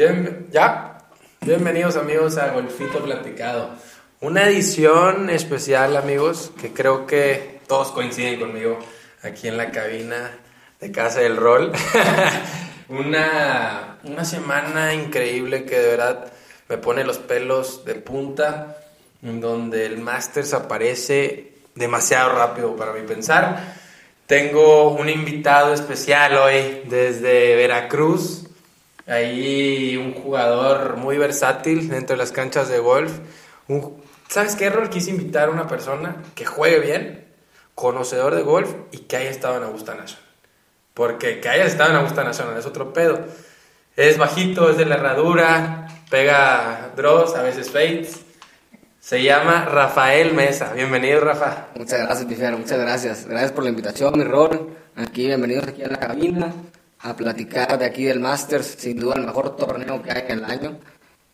Bien, ya. Bienvenidos amigos a Golfito Platicado. Una edición especial amigos que creo que todos coinciden conmigo aquí en la cabina de Casa del Rol. una, una semana increíble que de verdad me pone los pelos de punta, donde el Masters aparece demasiado rápido para mi pensar. Tengo un invitado especial hoy desde Veracruz, ahí un jugador muy versátil dentro de las canchas de golf. ¿Sabes qué, Rol? Quise invitar a una persona que juegue bien, conocedor de golf y que haya estado en Augusta National. Porque que haya estado en Augusta National es otro pedo. Es bajito, es de la herradura, pega draws, a veces fades. Se llama Rafael Mesa. Bienvenido, Rafa. Muchas gracias, Pifero. Muchas gracias. Gracias por la invitación, mi rol. Aquí, bienvenidos aquí a la cabina a platicar de aquí del Masters. Sin duda, el mejor torneo que hay en el año.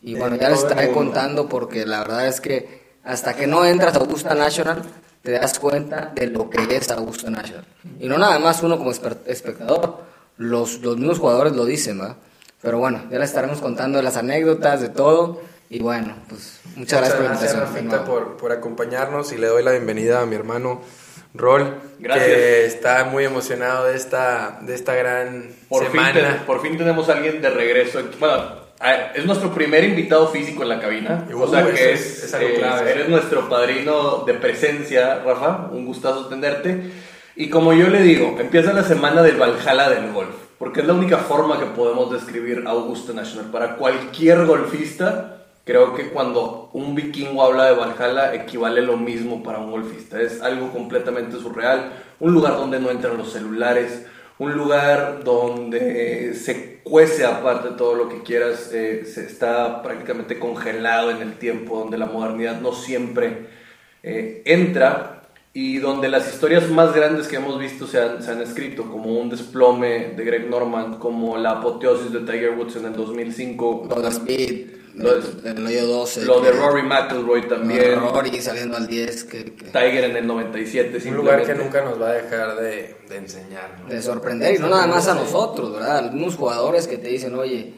Y bueno, ya les estaré contando porque la verdad es que hasta que no entras a Augusta National, te das cuenta de lo que es Augusta National. Y no nada más uno como espectador, los, los mismos jugadores lo dicen, ¿va? Pero bueno, ya les estaremos contando de las anécdotas, de todo. Y bueno, pues muchas, gracias por la invitación. por, por acompañarnos y le doy la bienvenida a mi hermano Rol, que está muy emocionado de esta, de esta gran por semana. Fin por fin tenemos a alguien de regreso. Bueno, es nuestro primer invitado físico en la cabina. o sea que es, eres nuestro padrino de presencia, Rafa. Un gustazo atenderte. Y como yo le digo, empieza la semana del Valhalla del golf. Porque es la única forma que podemos describir Augusta National. Para cualquier golfista, creo que cuando un vikingo habla de Valhalla equivale lo mismo para un golfista. Es algo completamente surreal, un lugar donde no entran los celulares, un lugar donde se cuece aparte todo lo que quieras, eh, se está prácticamente congelado en el tiempo, donde la modernidad no siempre eh, entra. Y donde las historias más grandes que hemos visto se han, se han, escrito, como un desplome de Greg Norman, como la apoteosis de Tiger Woods en el 2005. Lo lo, de, 12. Lo de Rory McIlroy también. Rory saliendo al 10. Que, Tiger en el 97. Un lugar que nunca nos va a dejar de, de enseñar. De sorprender, y no nada más a nosotros, ¿verdad? Algunos jugadores que te dicen, oye,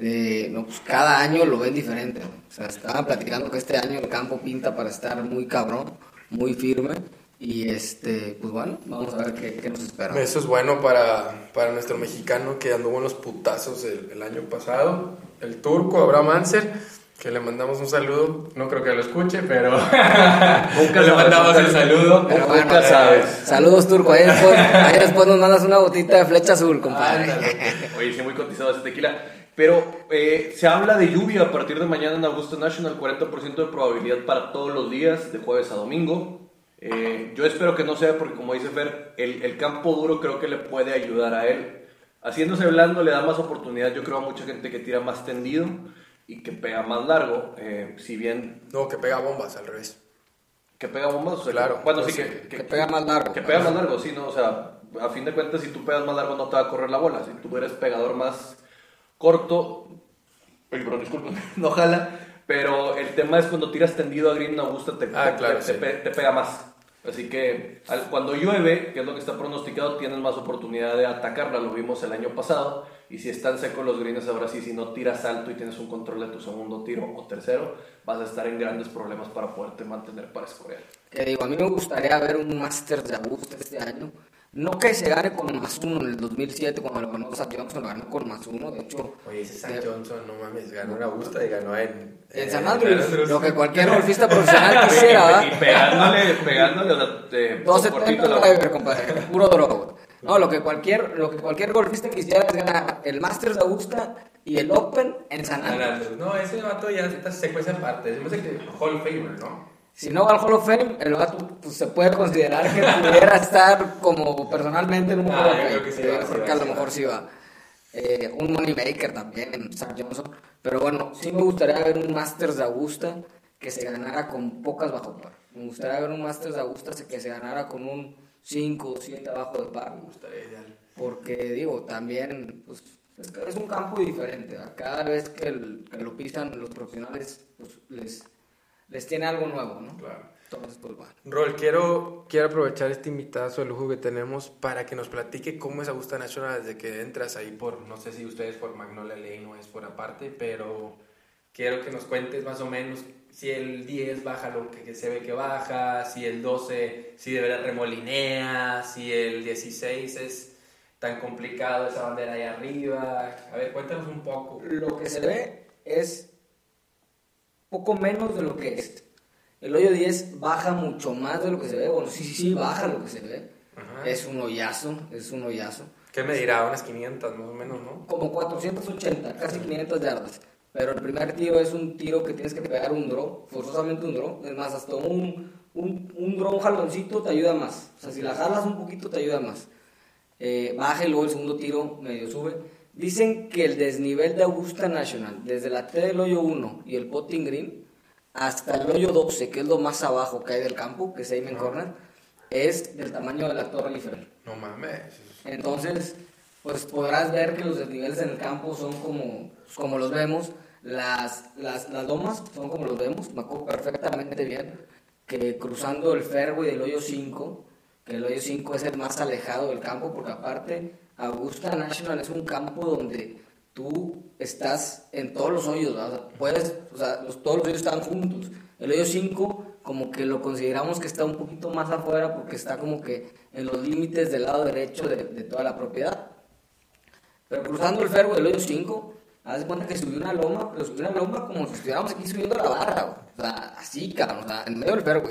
eh, no, pues cada año lo ven diferente. O sea, estaban platicando que este año el campo pinta para estar muy cabrón, muy firme y este, pues bueno, vamos a ver qué, nos espera. Eso es bueno para, para nuestro mexicano que anduvo en los putazos el, año pasado. El turco Abraham Anser, que le mandamos un saludo. No creo que lo escuche, pero nunca le mandamos el saludo. Pero nunca eh, sabes. Saludos, turco. Ahí después, ahí después, nos mandas una botita de flecha azul, compadre. Oye, sí, muy cotizado ese tequila. Pero eh, se habla de lluvia a partir de mañana en Augusta National, 40% de probabilidad para todos los días, de jueves a domingo. Eh, yo espero que no sea porque, como dice Fer, el, el, campo duro creo que le puede ayudar a él. Haciéndose blando le da más oportunidad, yo creo, a mucha gente que tira más tendido y que pega más largo. Eh, si bien. No, que pega bombas al revés. Que pega bombas, claro. Bueno, sí, que, que, pega más largo. Que pega más largo, sí, ¿no? O sea, a fin de cuentas, si tú pegas más largo, no te va a correr la bola. Si tú eres pegador más corto. Pero disculpen, no jala. Pero el tema es cuando tiras tendido a green, no gusta, te, ah, claro, te, te pega más. Así que cuando llueve, que es lo que está pronosticado, tienes más oportunidad de atacarla. Lo vimos el año pasado. Y si están secos los greens, ahora sí, si no tiras alto y tienes un control de tu segundo tiro o tercero, vas a estar en grandes problemas para poderte mantener para escorear. Que digo, a mí me gustaría ver un Masters de Augusta este año no que se gane con más uno en el 2007 cuando lo ganó Zach Johnson, lo ganó con más uno, de hecho. Oye, ese Zach Johnson, no mames, ganó en Augusta y ganó en... En San Andrews, lo que cualquier golfista profesional quisiera, Y pegándole, pegándole, o sea, de, 12 compadre, puro drogo. No, lo que cualquier, lo que cualquier golfista quisiera es ganar el Masters de Augusta y el Open en San Andrews. No, ese vato ya se fue esa parte, es que Hall of Famer, ¿no? Si no va al Hall of Fame, el vato pues, se puede considerar que pudiera estar como personalmente en un Hall of ah, Fame. sí, que a lo mejor sí va. Eh, un Moneymaker también, Zach Johnson. Pero bueno, sí me gustaría ver un Masters de Augusta que se ganara con pocas bajo par. Me gustaría ver un Masters de Augusta que se ganara con un 5 o 7 abajo de par. Me gustaría ideal. Porque digo, también pues, es un campo diferente. Cada vez que, que lo pisan los profesionales, pues les les tiene algo nuevo, ¿no? Claro. Entonces, pues bueno. Rol, quiero, quiero aprovechar este invitazo de lujo que tenemos para que nos platique cómo es Augusta National desde que entras ahí por, no sé si ustedes por Magnolia Lane o es por aparte, pero quiero que nos cuentes más o menos si el 10 baja lo que, se ve que baja, si el 12 si de verdad remolinea, si el 16 es tan complicado esa bandera ahí arriba. A ver, cuéntanos un poco. Lo que se ve es poco menos de lo que es. El hoyo 10 baja mucho más de lo que se ve. Bueno, sí, sí, sí, baja lo que se ve. Es un hoyazo, es un hoyazo. ¿Qué me dirá? Unas 500 más o menos, ¿no? Como 480, casi 500 yardas. Pero el primer tiro es un tiro que tienes que pegar un draw, forzosamente un draw. Es más, hasta un, un, un draw, un jaloncito te ayuda más. O sea, si la jalas un poquito te ayuda más. Eh, baja y luego el segundo tiro medio sube. Dicen que el desnivel de Augusta National, desde la T del hoyo 1 y el potting green, hasta el hoyo 12, que es lo más abajo que hay del campo, que es Amen Corner, es del tamaño de la Torre Eiffel. No mames. Entonces, pues podrás ver que los desniveles en el campo son como, como los vemos. Las, las, las lomas son como los vemos. Me acuerdo perfectamente bien que cruzando el fairway del hoyo 5, que el hoyo 5 es el más alejado del campo, porque aparte Augusta National es un campo donde tú estás en todos los hoyos, puedes, o sea, todos los hoyos están juntos. El hoyo 5 como que lo consideramos que está un poquito más afuera porque está como que en los límites del lado derecho de, toda la propiedad. Pero cruzando el ferro del hoyo 5, haz de cuenta que subió una loma, pero subió una loma como si estuviéramos aquí subiendo la barra, o sea, así, cabrón, o sea, en medio del ferro.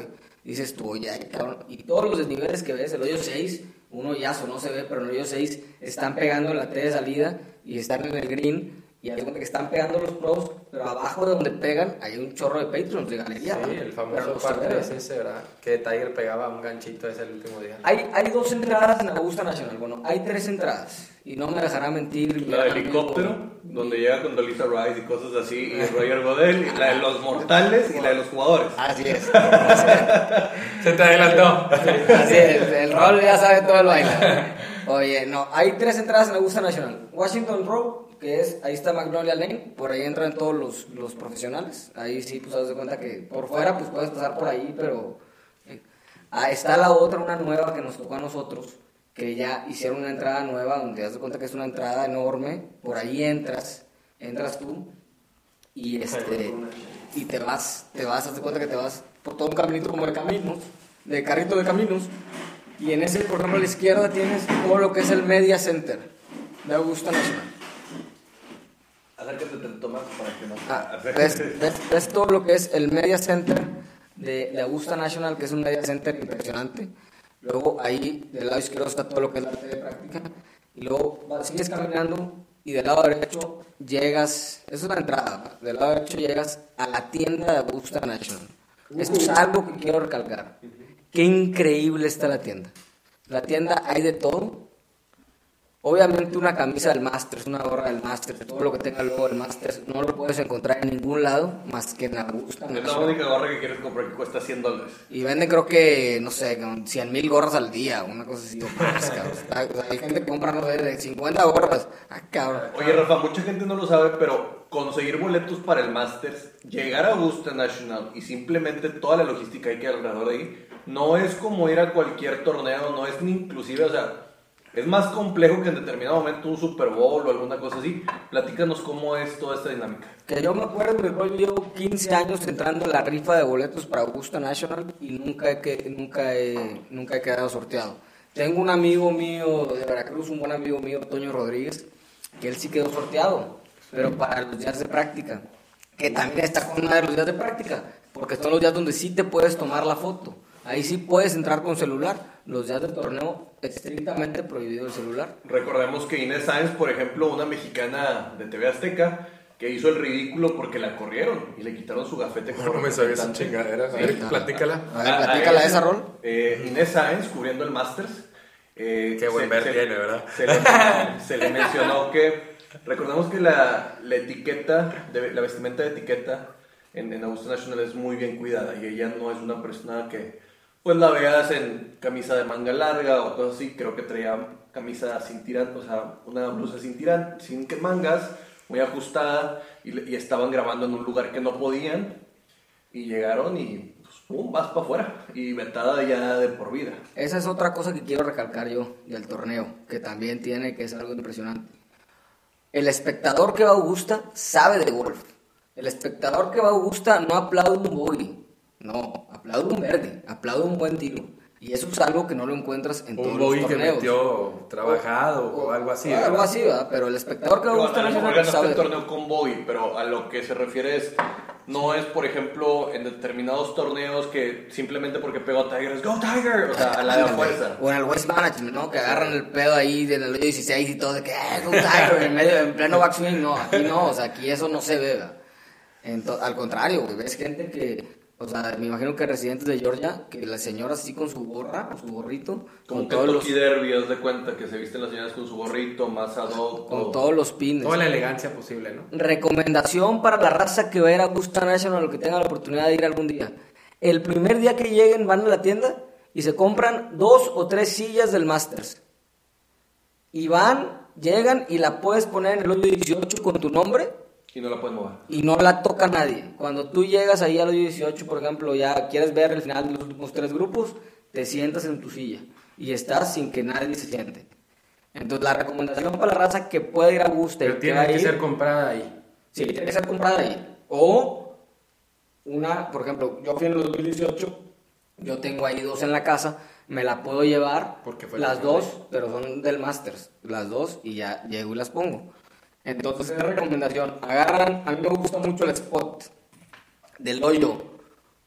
Dices tú, ya, cabrón, y todos los desniveles que ves, el hoyo 6, uno ya no se ve, pero en el hoyo 6 están pegando la T de salida y están en el green y hay que están pegando los pros, pero abajo de donde pegan hay un chorro de Patreons de galería. Sí, el famoso parte es ese, ¿verdad? Que Tiger pegaba un ganchito ese el último día. Hay, hay dos entradas en Augusta Nacional. Bueno, hay tres entradas. Y no me dejará mentir. La del helicóptero, donde llega con Dolita Rice y cosas así, y Roger Godel, y la de los mortales y la de los jugadores. Así es. Se te adelantó. Así es, el rol ya sabe todo el baile. Oye, no, hay tres entradas en Augusta Nacional. Washington Road, que es, ahí está Magnolia Lane, por ahí entran todos los, los profesionales. Ahí sí, pues, haz de cuenta que por fuera, pues puedes pasar por ahí, pero. Eh, ah, está la otra, una nueva que nos tocó a nosotros, que ya hicieron una entrada nueva, donde haz de cuenta que es una entrada enorme, por ahí entras, entras tú, y este. Y te vas, te vas, haz de cuenta que te vas por todo un caminito como de caminos, de carrito de caminos, y en ese, por ejemplo, a la izquierda tienes todo lo que es el Media Center de Augusta Nacional. Acércate tanto más para que no. Ah, ves, todo lo que es el Media Center de, de, Augusta National, que es un Media Center impresionante. Luego ahí del lado izquierdo está todo lo que es la de práctica. Y luego sigues caminando y del lado derecho llegas, eso es la entrada, del lado derecho llegas a la tienda de Augusta National. Esto es algo que quiero recalcar. Qué increíble está la tienda. La tienda hay de todo. Obviamente una camisa del Masters, una gorra del Masters, todo lo que tenga luego el Masters, no lo puedes encontrar en ningún lado más que en Augusta. Es la única gorra que quieres comprar que cuesta 100 dólares. Y venden creo que, no sé, 100 mil gorras al día, una cosa así. hay gente que compra, no sé, de 50 gorras. Ah, cabrón. Oye, Rafa, mucha gente no lo sabe, pero conseguir boletos para el Masters, llegar a Augusta National y simplemente toda la logística hay que alrededor de ahí, no es como ir a cualquier torneo, no es ni inclusive, o sea, es más complejo que en determinado momento un Super Bowl o alguna cosa así. Platícanos cómo es toda esta dinámica. Que yo me acuerdo, mi llevo 15 años entrando en la rifa de boletos para Augusta National y nunca he, nunca he, nunca he quedado sorteado. Tengo un amigo mío de Veracruz, un buen amigo mío, Toño Rodríguez, que él sí quedó sorteado, pero para los días de práctica, que también está con una de los días de práctica, porque son los días donde sí te puedes tomar la foto. Ahí sí puedes entrar con celular. Los días del torneo, estrictamente prohibido el celular. Recordemos que Inés Sáenz, por ejemplo, una mexicana de TV Azteca, que hizo el ridículo porque la corrieron y le quitaron su gafete como No me sabía esa chingadera. A ver, platícala. A ver, platícala esa rol. Eh, Inés Sáenz, cubriendo el Masters. Eh, Qué buen ver tiene, ¿verdad? Se le, mencionó que. Recordemos que la, la etiqueta, de, la vestimenta de etiqueta en, en Augusta National es muy bien cuidada y ella no es una persona que pues la veas en camisa de manga larga o cosas así, creo que traía camisa sin tirante, o sea, una blusa sin tirante, sin mangas, muy ajustada, y, estaban grabando en un lugar que no podían, y llegaron y pum, vas para afuera y vetada ya de por vida. Esa es otra cosa que quiero recalcar yo del torneo, que también tiene que ser algo impresionante. El espectador que va a Augusta sabe de golf. El espectador que va a Augusta no aplaude un bogey, no, aplaude un verde, aplaude un buen tiro. Y eso es algo que no lo encuentras en todos los torneos. que metió trabajado o, algo así. Algo así, ¿verdad? Pero el espectador que va a Augusta no sabe. el torneo con bogey, pero a lo que se refiere es no es, por ejemplo, en determinados torneos que simplemente porque pegó a Tiger es Go Tiger, o sea, a la de fuerza. O en el West Management, ¿no? Que agarran el pedo ahí en el 16 y todo, de que, eh, Go Tiger, en, medio, en pleno backswing, no, aquí no, o sea, aquí eso no se ve, al contrario, ves gente que o sea, me imagino que residentes de Georgia, que la señora así con su gorra, con su gorrito. Como con todos los Derby, de cuenta que se visten las señoras con su gorrito, más ad Con todos los pines. Toda la elegancia posible, ¿no? Recomendación para la raza que va a ir a Augusta National o que tenga la oportunidad de ir algún día. El primer día que lleguen van a la tienda y se compran dos o tres sillas del Masters. Y van, llegan y la puedes poner en el hoyo 18 con tu nombre y no la puedes mover. Y no la toca nadie. Cuando tú llegas ahí a los 18, por ejemplo, ya quieres ver el final de los últimos tres grupos, te sientas en tu silla y estás sin que nadie se siente. Entonces, la recomendación para la raza que puede ir a gusto. Pero tiene que, ser comprada ahí. Sí, tiene que ser comprada ahí. O una, por ejemplo, yo fui en el 2018, yo tengo ahí dos en la casa, me la puedo llevar, Porque fue las dos, pero son del Masters, las dos, y ya llego y las pongo. Entonces, es recomendación. Agarran, a mí me gusta mucho el spot del hoyo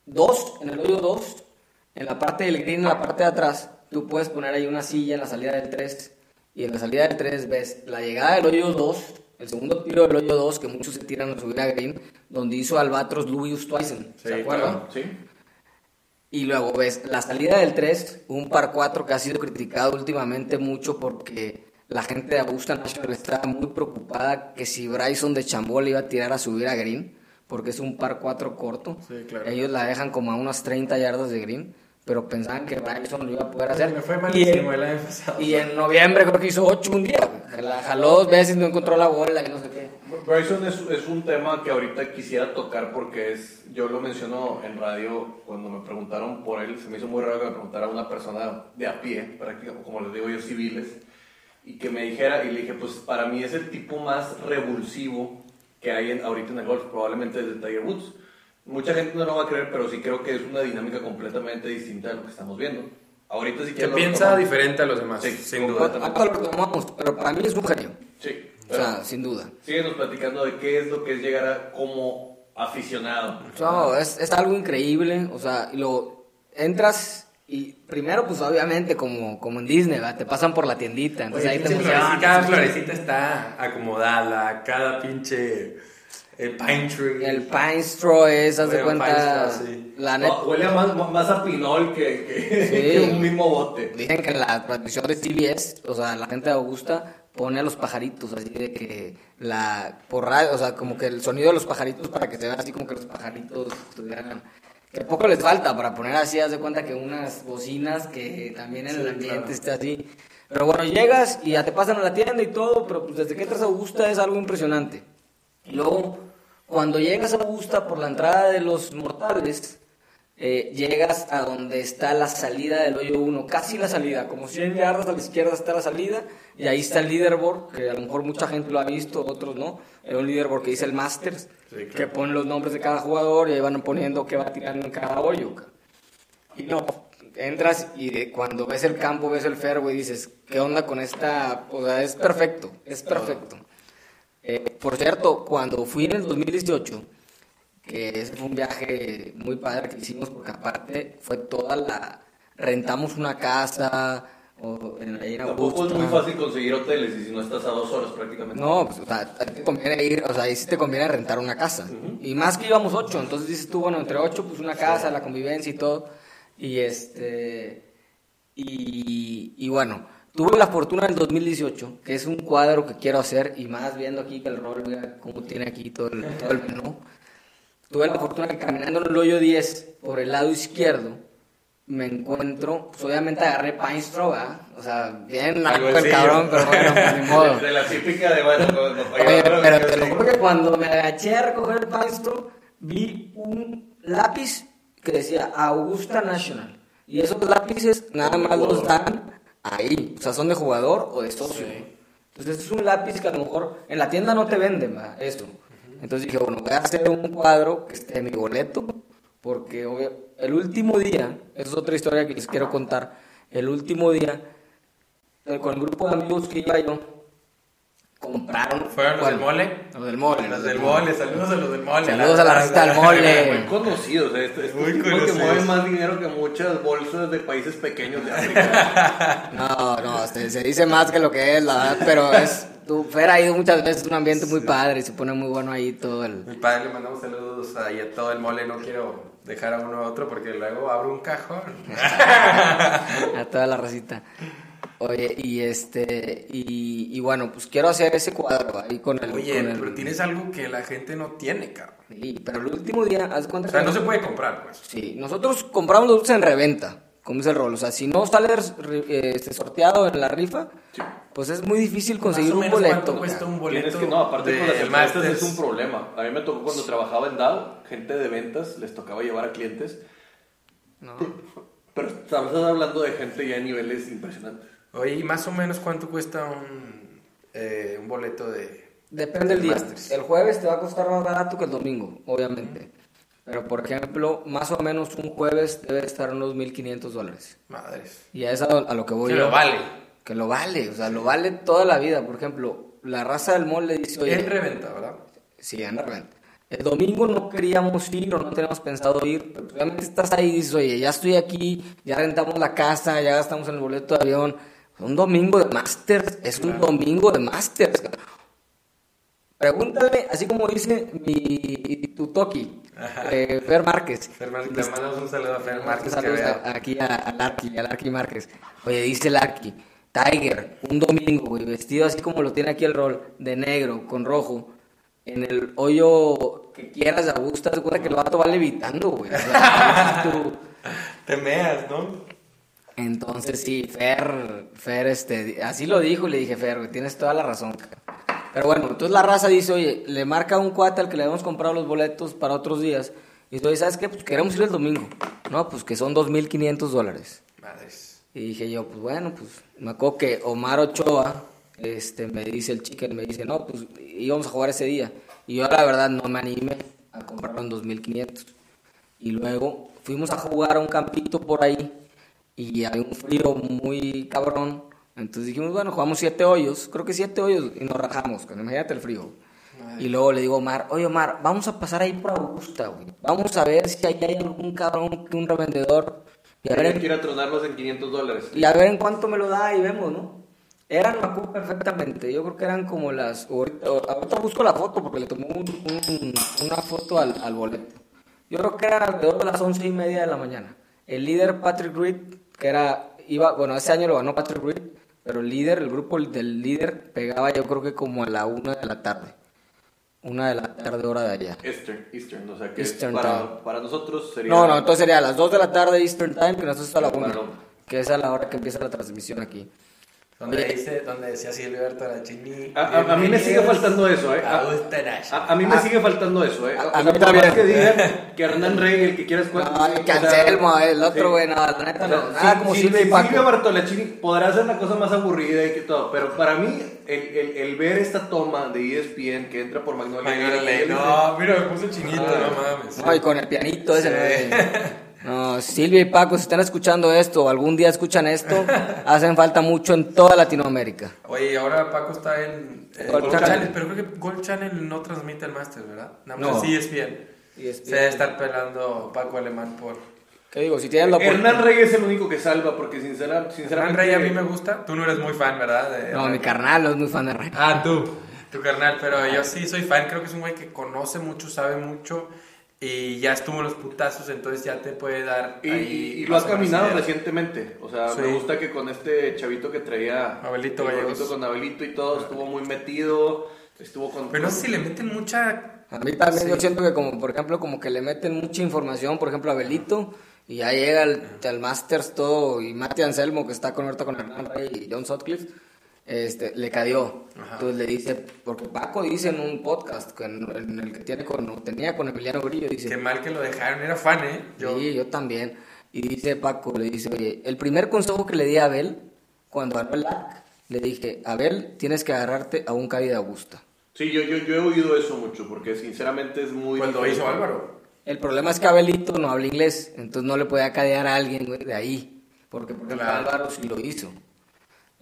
2, en el hoyo 2, en la parte del green, en la parte de atrás, tú puedes poner ahí una silla en la salida del 3. Y en la salida del 3 ves la llegada del hoyo 2, el segundo tiro del hoyo 2, que muchos se tiran a subir a green, donde hizo Albatros Louis Twyson. ¿Se acuerdan? sí. Y luego ves la salida del 3, un par 4 que ha sido criticado últimamente mucho porque la gente de Augusta National está muy preocupada que si Bryson de Chambol iba a tirar a subir a Green, porque es un par 4 corto. Ellos la dejan como a unas 30 yardas de Green, pero pensaban que Bryson lo iba a poder hacer. Me fue malísimo y, en, y en noviembre creo que hizo 8 un día. La jaló dos veces, no encontró la bola y no sé qué. Bryson es, es, un tema que ahorita quisiera tocar porque es, yo lo menciono en radio cuando me preguntaron por él, se me hizo muy raro que me preguntara una persona de a pie, prácticamente, como les digo yo, civiles y que me dijera, y le dije, pues para mí es el tipo más revulsivo que hay en, ahorita en el golf, probablemente desde Tiger Woods. Mucha gente no lo va a creer, pero sí creo que es una dinámica completamente distinta a lo que estamos viendo. Ahorita sí que... piensa diferente a los demás, sí, sin duda. pero para mí es un genio. Sí. O sea, sin duda. Síguenos platicando de qué es lo que es llegar a como aficionado. No, es, es algo increíble, o sea, lo entras y primero, pues obviamente, como, como en Disney, te pasan por la tiendita. Entonces ahí te Cada florecita está acomodada, cada pinche. El pine tree. El pine straw es, haz de cuenta. la net... Huele más, más a pinol que, que, un mismo bote. Dicen que en la transmisión de CBS, o sea, la gente de Augusta pone a los pajaritos, así de que la. por radio, o sea, como que el sonido de los pajaritos para que se vean así como que los pajaritos estuvieran que poco les falta para poner así, haz de cuenta que unas bocinas que también en el ambiente esté así. Pero bueno, llegas y ya te pasan a la tienda y todo, pero pues desde que entras a Augusta es algo impresionante. Y luego, cuando llegas a Augusta por la entrada de los mortales, eh, llegas a donde está la salida del hoyo 1, casi la salida, como 100 yardas a la izquierda está la salida, y ahí está el leaderboard, que a lo mejor mucha gente lo ha visto, otros no, es un leaderboard que dice el Masters, que pone los nombres de cada jugador y ahí van poniendo qué va tirando en cada hoyo. Y no, entras y cuando ves el campo, ves el fairway, dices, ¿qué onda con esta? O sea, es perfecto, es perfecto. Eh, por cierto, cuando fui en el 2018, que ese fue un viaje muy padre que hicimos porque aparte fue toda la rentamos una casa o en, en es muy fácil conseguir hoteles y si no estás a dos horas prácticamente. No, pues o sea, te conviene ir, o sea, ahí sí te conviene rentar una casa. Y más que íbamos ocho, entonces dices tú, bueno, entre ocho, pues una casa, la convivencia y todo. Y este, y, y bueno, tuve la fortuna del 2018, que es un cuadro que quiero hacer, y más viendo aquí que el rol, cómo tiene aquí todo el, todo el menú tuve la fortuna que caminando en el hoyo 10 por el lado izquierdo me encuentro, pues obviamente agarré Pine Straw, O sea, bien naco el cabrón, pero bueno, pues ni modo. De la típica de, bueno, pero te lo juro que cuando me agaché a recoger el Pine Straw, vi un lápiz que decía Augusta National. Y esos lápices nada más los dan ahí. O sea, son de jugador o de socio. Entonces es un lápiz que a lo mejor en la tienda no te venden esto. Entonces dije, bueno, voy a hacer un cuadro que esté en mi boleto, porque el último día, esa es otra historia que les quiero contar, el último día, eh, con el grupo de amigos que iba yo, compraron. ¿Fueron los del mole? Los del mole. Los del mole, saludos a los del mole. Saludos a la receta del mole. Muy conocidos, eh. Estos Muy conocidos. que mueven más dinero que muchas bolsas de países pequeños de África. no, no, se, se, dice más que lo que es, la verdad, pero es. Tu Fer ha ido muchas veces, es un ambiente muy padre y se pone muy bueno ahí todo el. Mi padre le mandamos saludos ahí a todo el mole, no quiero dejar a uno a otro porque luego abro un cajón. a toda la racita. Oye, y este, y, bueno, pues quiero hacer ese cuadro ahí con el. Oye, pero tienes algo que la gente no tiene, cabrón. Sí, pero el último día, haz O sea, no se puede comprar, pues. Sí, nosotros compramos los en reventa, como es el rol. O sea, si no sale este, sorteado en la rifa, pues es muy difícil conseguir un boleto. cuesta un boleto? Tienes que, no, aparte con las empresas es un problema. A mí me tocó cuando trabajaba en DAO, gente de ventas les tocaba llevar a clientes. No. Pero estamos hablando de gente ya a niveles impresionantes. Oye, ¿y más o menos cuánto cuesta un, eh, un boleto de... Depende del día. El jueves te va a costar más barato que el domingo, obviamente. Pero, por ejemplo, más o menos un jueves debe estar unos 1.500 dólares. Madres. Y a eso a lo que voy Que lo vale. Que lo vale, o sea, lo vale toda la vida. Por ejemplo, la raza del mall le dice... Oye, en reventa, ¿verdad? Sí, en reventa. El domingo no queríamos ir o no teníamos pensado ir, pero realmente estás ahí y dices, oye, ya estoy aquí, ya rentamos la casa, ya gastamos en el boleto de avión un domingo de Masters es un domingo de Masters. Pregúntale, así como dice mi tutoki, eh, Fer Márquez. Fer Márquez, le mandamos un saludo a Fer Márquez. Saludos aquí a, Larky, a Larky Márquez. Oye, dice Larky, Tiger, un domingo, güey, vestido así como lo tiene aquí el rol, de negro, con rojo, en el hoyo que quieras, a gusto, te cuenta que el vato va levitando, güey. Te meas, ¿no? Entonces sí, Fer, Fer, este, así lo dijo y le dije, Fer, tienes toda la razón. Pero bueno, entonces la raza dice, oye, le marca un cuate al que le habíamos comprado los boletos para otros días. Y dice, ¿sabes qué? Pues queremos ir el domingo. No, pues que son 2.500 dólares. Madres. Y dije yo, pues bueno, pues me acuerdo que Omar Ochoa, este, me dice el chicken, me dice, no, pues íbamos a jugar ese día. Y yo la verdad no me animé a comprarlo en 2.500. Y luego fuimos a jugar a un campito por ahí y hay un frío muy cabrón. Entonces dijimos, bueno, jugamos siete hoyos, creo que siete hoyos y nos rajamos, imagínate el frío. Y luego le digo a Omar, oye Omar, vamos a pasar ahí por Augusta, güey. Vamos a ver si hay algún cabrón, un revendedor. Y a ver, quiera tronarlos en 500 dólares. Y a ver en cuánto me lo da y vemos, ¿no? Eran, me acuerdo perfectamente, yo creo que eran como las... Ahorita, busco la foto porque le tomó una foto al, al boleto. Yo creo que eran alrededor de las once y media de la mañana. El líder Patrick Reed que era, iba, bueno, ese año lo ganó Patrick Reed, pero el líder, el grupo del líder pegaba yo creo que como a la una de la tarde. Una de la tarde hora de allá. Eastern, Eastern, o sea que para, para, nosotros sería... No, no, entonces sería a las 2 de la tarde Eastern Time, que nosotros a la 1, que es a la hora que empieza la transmisión aquí. Donde, dice, donde decía Silvio Tarachini. A, a, mí me sigue faltando eso, ¿eh? A, a mí me sigue faltando eso, ¿eh? A, mí también. que digan que Hernán Rey, el que quieras No, que Anselmo, el otro, güey, no, la neta no. Nada como Silvio y Paco. Silvio Bartolacini podrá ser la cosa más aburrida y que todo, pero para mí, el, el, el ver esta toma de ESPN que entra por Magnolia. Magnolia, no, mira, me puse chinito, no mames. No, y con el pianito ese, No, Silvia y Paco, si están escuchando esto o algún día escuchan esto, hacen falta mucho en toda Latinoamérica. Oye, ahora Paco está en Gold, Channel. pero creo que Gold Channel no transmite el máster, ¿verdad? Nada más no. ESPN. ESPN. Se debe estar pelando Paco Alemán por... ¿Qué digo? Si tienen la Hernán Rey es el único que salva, porque sinceramente... Hernán Rey a mí me gusta, tú no eres muy fan, ¿verdad? no, mi carnal no es muy fan de Rey. Ah, tú, tu carnal, pero yo sí soy fan, creo que es un güey que conoce mucho, sabe mucho y ya estuvo en los putazos, entonces ya te puede dar. Y, y lo has caminado recientemente. O sea, me gusta que con este chavito que traía. Abelito Con Abelito y todo, estuvo muy metido. Estuvo con. Pero no sé si le meten mucha. A mí también yo siento que, como por ejemplo, como que le meten mucha información, por ejemplo, a Abelito. Y ya llega el, el Masters todo. Y Mati Anselmo, que está con ahorita con Hernán Rey y John Sutcliffe este, le cayó. Entonces le dice, porque Paco dice en un podcast en, el que tiene con, tenía con Emiliano Grillo, dice... Qué mal que lo dejaron, era fan, ¿eh? Yo... Sí, yo también. Y dice Paco, le dice, oye, el primer consejo que le di a Abel, cuando ganó el LAC, le dije, Abel, tienes que agarrarte a un Cadi de Augusta. Sí, yo, yo, yo, he oído eso mucho, porque sinceramente es muy... Cuando hizo Álvaro. El problema es que Abelito no habla inglés, entonces no le podía cadear a alguien de ahí, porque, porque Álvaro sí lo hizo.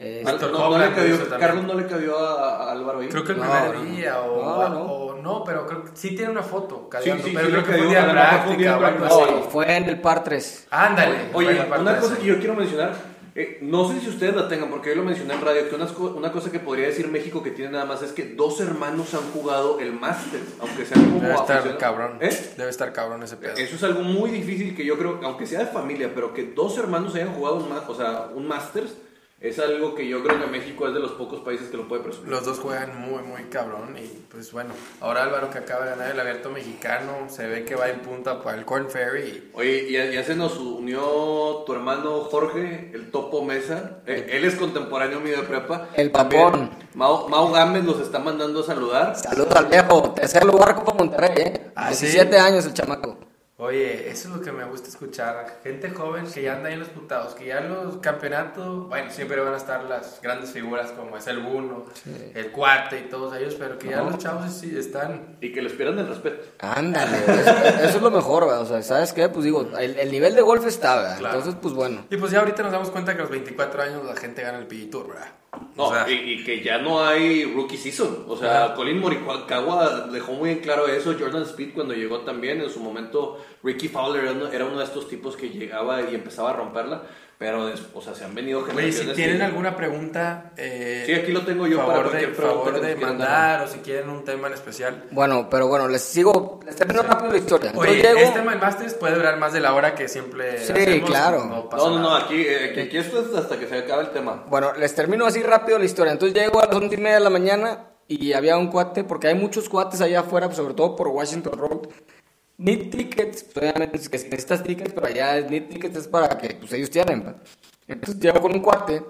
Eh, no, le cabió, Carlos no le cabió a, Álvaro ahí. Creo que el primer día o, o, no, pero creo que sí tiene una foto. Sí, sí, pero creo que fue un día práctica. No, fue en el par 3. Ándale. Oye, una cosa que yo quiero mencionar, eh, no sé si ustedes la tengan, porque yo lo mencioné en radio, que una, una, cosa que podría decir México que tiene nada más es que dos hermanos han jugado el máster, aunque sean como Debe estar cabrón. ¿Eh? Debe estar cabrón ese pedo. Eso es algo muy difícil que yo creo, aunque sea de familia, pero que dos hermanos hayan jugado un, o sea, un máster es algo que yo creo que México es de los pocos países que lo puede presumir. Los dos juegan muy, muy cabrón. Y pues bueno, ahora Álvaro que acaba de ganar el abierto mexicano, se ve que va en punta para el Corn Ferry. Oye, y ya se nos unió tu hermano Jorge, el Topo Mesa. Eh, él es contemporáneo mío de prepa. El papón. Mau, Mau Gámez los está mandando a saludar. Saludos al viejo. Tercer lugar Copa Monterrey, ¿eh? Ah, 17 años el chamaco. Oye, eso es lo que me gusta escuchar. Gente joven que ya anda ahí en los putados, que ya los campeonatos, bueno, siempre van a estar las grandes figuras como es el Buno, el Cuate y todos ellos, pero que ya los chavos sí están. Y que les pierdan el respeto. Ándale, eso, es lo mejor, ¿verdad? O sea, ¿sabes qué? Pues digo, el, nivel de golf está, ¿verdad? Entonces, pues bueno. Y pues ya ahorita nos damos cuenta que a los 24 años la gente gana el PG Tour, ¿verdad? No, y, que ya no hay rookie season. O sea, Colin Morikawa dejó muy en claro eso. Jordan Speed cuando llegó también, en su momento Ricky Fowler era uno, de estos tipos que llegaba y empezaba a romperla. Pero, o sea, se han venido Oye, si tienen alguna pregunta... Eh, sí, aquí lo tengo yo favor para de, favor de mandar o si quieren un tema en especial. Bueno, pero bueno, les sigo... Les termino rápido la historia. Oye, este tema en Masters puede durar más de la hora que siempre Sí, claro. No, no, no, aquí, eh, aquí, esto es hasta que se acabe el tema. Bueno, les termino así rápido la historia. Entonces llego a las once y media de la mañana y había un cuate, porque hay muchos cuates allá afuera, sobre todo por Washington Road, Need tickets, pues, obviamente es que necesitas tickets, pero allá need tickets es para que pues, ellos tienen. Pues. Entonces llevo con un cuate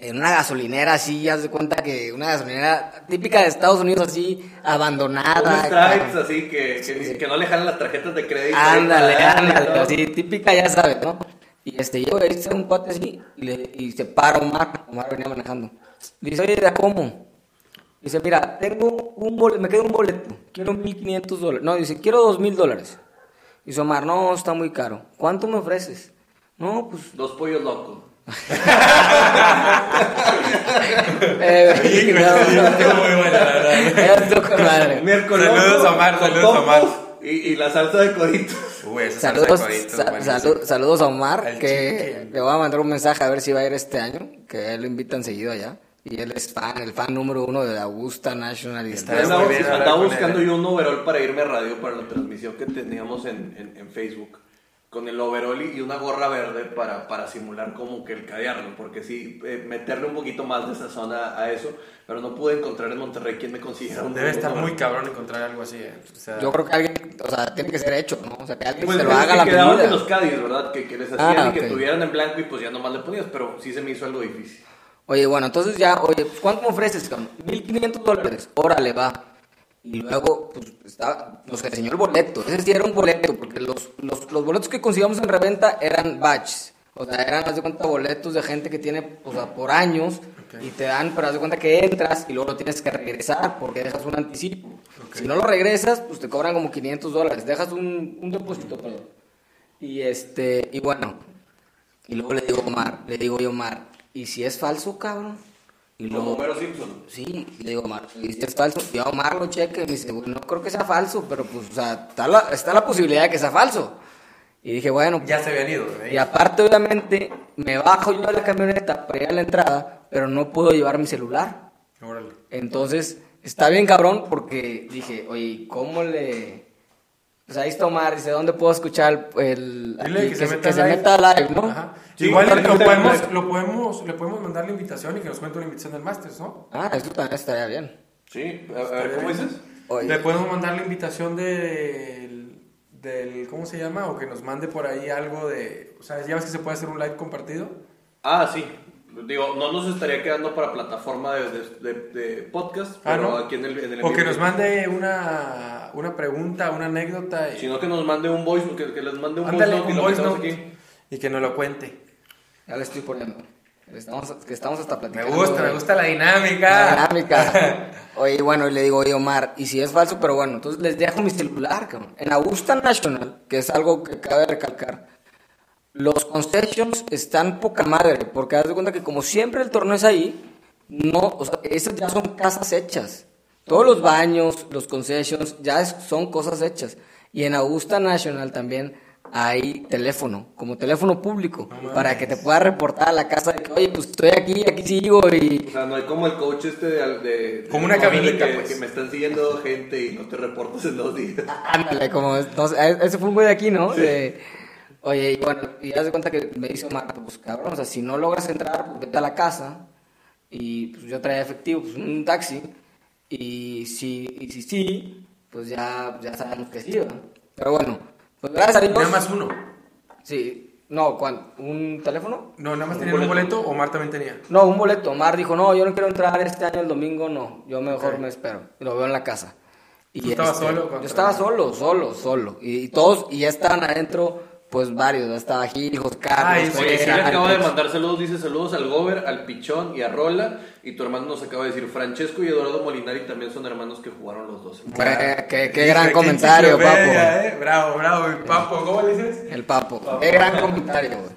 en una gasolinera así, ya de cuenta que una gasolinera típica de Estados Unidos así, abandonada. Stripes, así que, que, no le jalan las tarjetas de crédito. Ándale, ándale, así, típica ya sabes, ¿no? Y este, yo hice un cuate así y, le, y se para Omar, Omar venía manejando. Dice, oye, ¿cómo? Dice, mira, tengo un boleto, me queda un boleto, quiero 1500 dólares. No, dice, quiero 2000 dólares. Dice Omar, no, está muy caro. ¿Cuánto me ofreces? No, pues. Dos pollos locos. eh, no, no, muy buena, la verdad. madre. Miércoles. Saludos a Omar, saludos a Omar. Y, y, la salsa de coditos. Uy, esa saludos, salsa de coditos, sa saludos a Omar, que le voy a mandar un mensaje a ver si va a ir este año, que él lo invitan seguido allá. Y él es fan, el fan número uno de Augusta National. Y está andaba, buscando yo un overall para irme a radio para la transmisión que teníamos en, en, en Facebook con el overall y una gorra verde para, para simular como que el cadearlo, porque sí, eh, meterle un poquito más de esa zona a eso, pero no pude encontrar en Monterrey quien me consiguiera un Debe estar muy cabrón encontrar algo así. Eh. Yo creo que alguien, o sea, tiene que ser hecho, ¿no? O sea, que alguien pues se lo haga la quedaban de los Cádiz, ¿verdad? Que, que les hacían ah, y que tuvieran en blanco y pues ya nomás le ponías, pero sí se me hizo algo difícil. Oye, bueno, entonces ya, oye, ¿cuánto me ofreces? 1500 dólares. Órale, va. Y luego, pues, estaba, nos enseñó el boleto. Ese sí era un boleto, porque los, los, los boletos que conseguíamos en reventa eran batches. O sea, eran, haz de cuenta, boletos de gente que tiene, o sea, por años. Y te dan, pero haz de cuenta que entras y luego lo tienes que regresar porque dejas un anticipo. Si no lo regresas, pues te cobran como 500 dólares. Dejas un, un depósito, perdón. Y este, y bueno. Y luego le digo a Omar, le digo yo, Omar, ¿y si es falso, cabrón? Y luego, Homero Simpson. Sí, le digo, Omar, ¿viste es falso? Y Omar lo cheque y me dice, bueno, no creo que sea falso, pero pues, o sea, está la, está la posibilidad de que sea falso. Y dije, bueno. Ya se habían ido. ¿eh? Y aparte, obviamente, me bajo yo de la camioneta para ir a la entrada, pero no puedo llevar mi celular. Órale. Entonces, está bien cabrón porque dije, oye, ¿cómo le o sea, ahí está Omar, dice, ¿dónde puedo escuchar el... que, se, meta, live. ¿no? Igual lo podemos, lo podemos, le podemos mandar la invitación y que nos cuente una invitación del Masters, ¿no? Ah, eso también estaría bien. Sí, a, ver, ¿cómo dices? Le podemos mandar la invitación del, del, ¿cómo se llama? O que nos mande por ahí algo de, o sea, ¿ya ves que se puede hacer un live compartido? Ah, sí. Digo, no nos estaría quedando para plataforma de, de, podcast, ah, pero aquí en el, en el O que nos mande una, una pregunta, una anécdota. Y... Sino que nos mande un voice, que, que les mande un voice note, y, y que nos lo cuente. Ya le estoy poniendo. Estamos, que estamos hasta platicando. Me gusta, me gusta la dinámica. La dinámica. Oye, bueno, y le digo, oye, Omar, y si es falso, pero bueno, entonces les dejo mi celular, cabrón. En Augusta National, que es algo que cabe recalcar, los concessions están poca madre, porque haz de cuenta que como siempre el torneo es ahí, no, o sea, esas ya son casas hechas. Todos los baños, los concessions, ya son cosas hechas. Y en Augusta National también hay teléfono, como teléfono público, para que te pueda reportar a la casa de que, oye, pues estoy aquí, aquí sigo y... O sea, no hay como el coach este de... como una cabinita, que, pues. que me están siguiendo gente y no te reportas en dos días. Ándale, como... ese fue un güey de aquí, ¿no? Oye, y bueno, y ya de cuenta que me dice Omar, pues cabrón, o sea, si no logras entrar, pues vete a la casa y pues yo traía efectivo, pues un taxi y si, y si sí, pues ya, ya sabemos que sí, ¿verdad? Pero bueno, pues gracias a Dios. Nada más uno. Sí. No, ¿un teléfono? No, nada más tenía un boleto. o Omar también tenía. No, un boleto. Omar dijo, no, yo no quiero entrar este año el domingo, no. Yo mejor me espero. Lo veo en la casa. Y ¿Tú estabas este, solo? Yo estaba solo, solo, solo. Y, todos, y ya estaban adentro pues varios, estaba Gil, Carlos. Oye, Gil acaba de mandar saludos, dice saludos al Gober, al Pichón y a Rola. Y tu hermano nos acaba de decir, Francesco y Eduardo Molinari también son hermanos que jugaron los dos. Qué, qué, gran comentario, Papo. Eh. Bravo, bravo, el Papo, ¿cómo le dices? El Papo. Qué gran comentario, güey.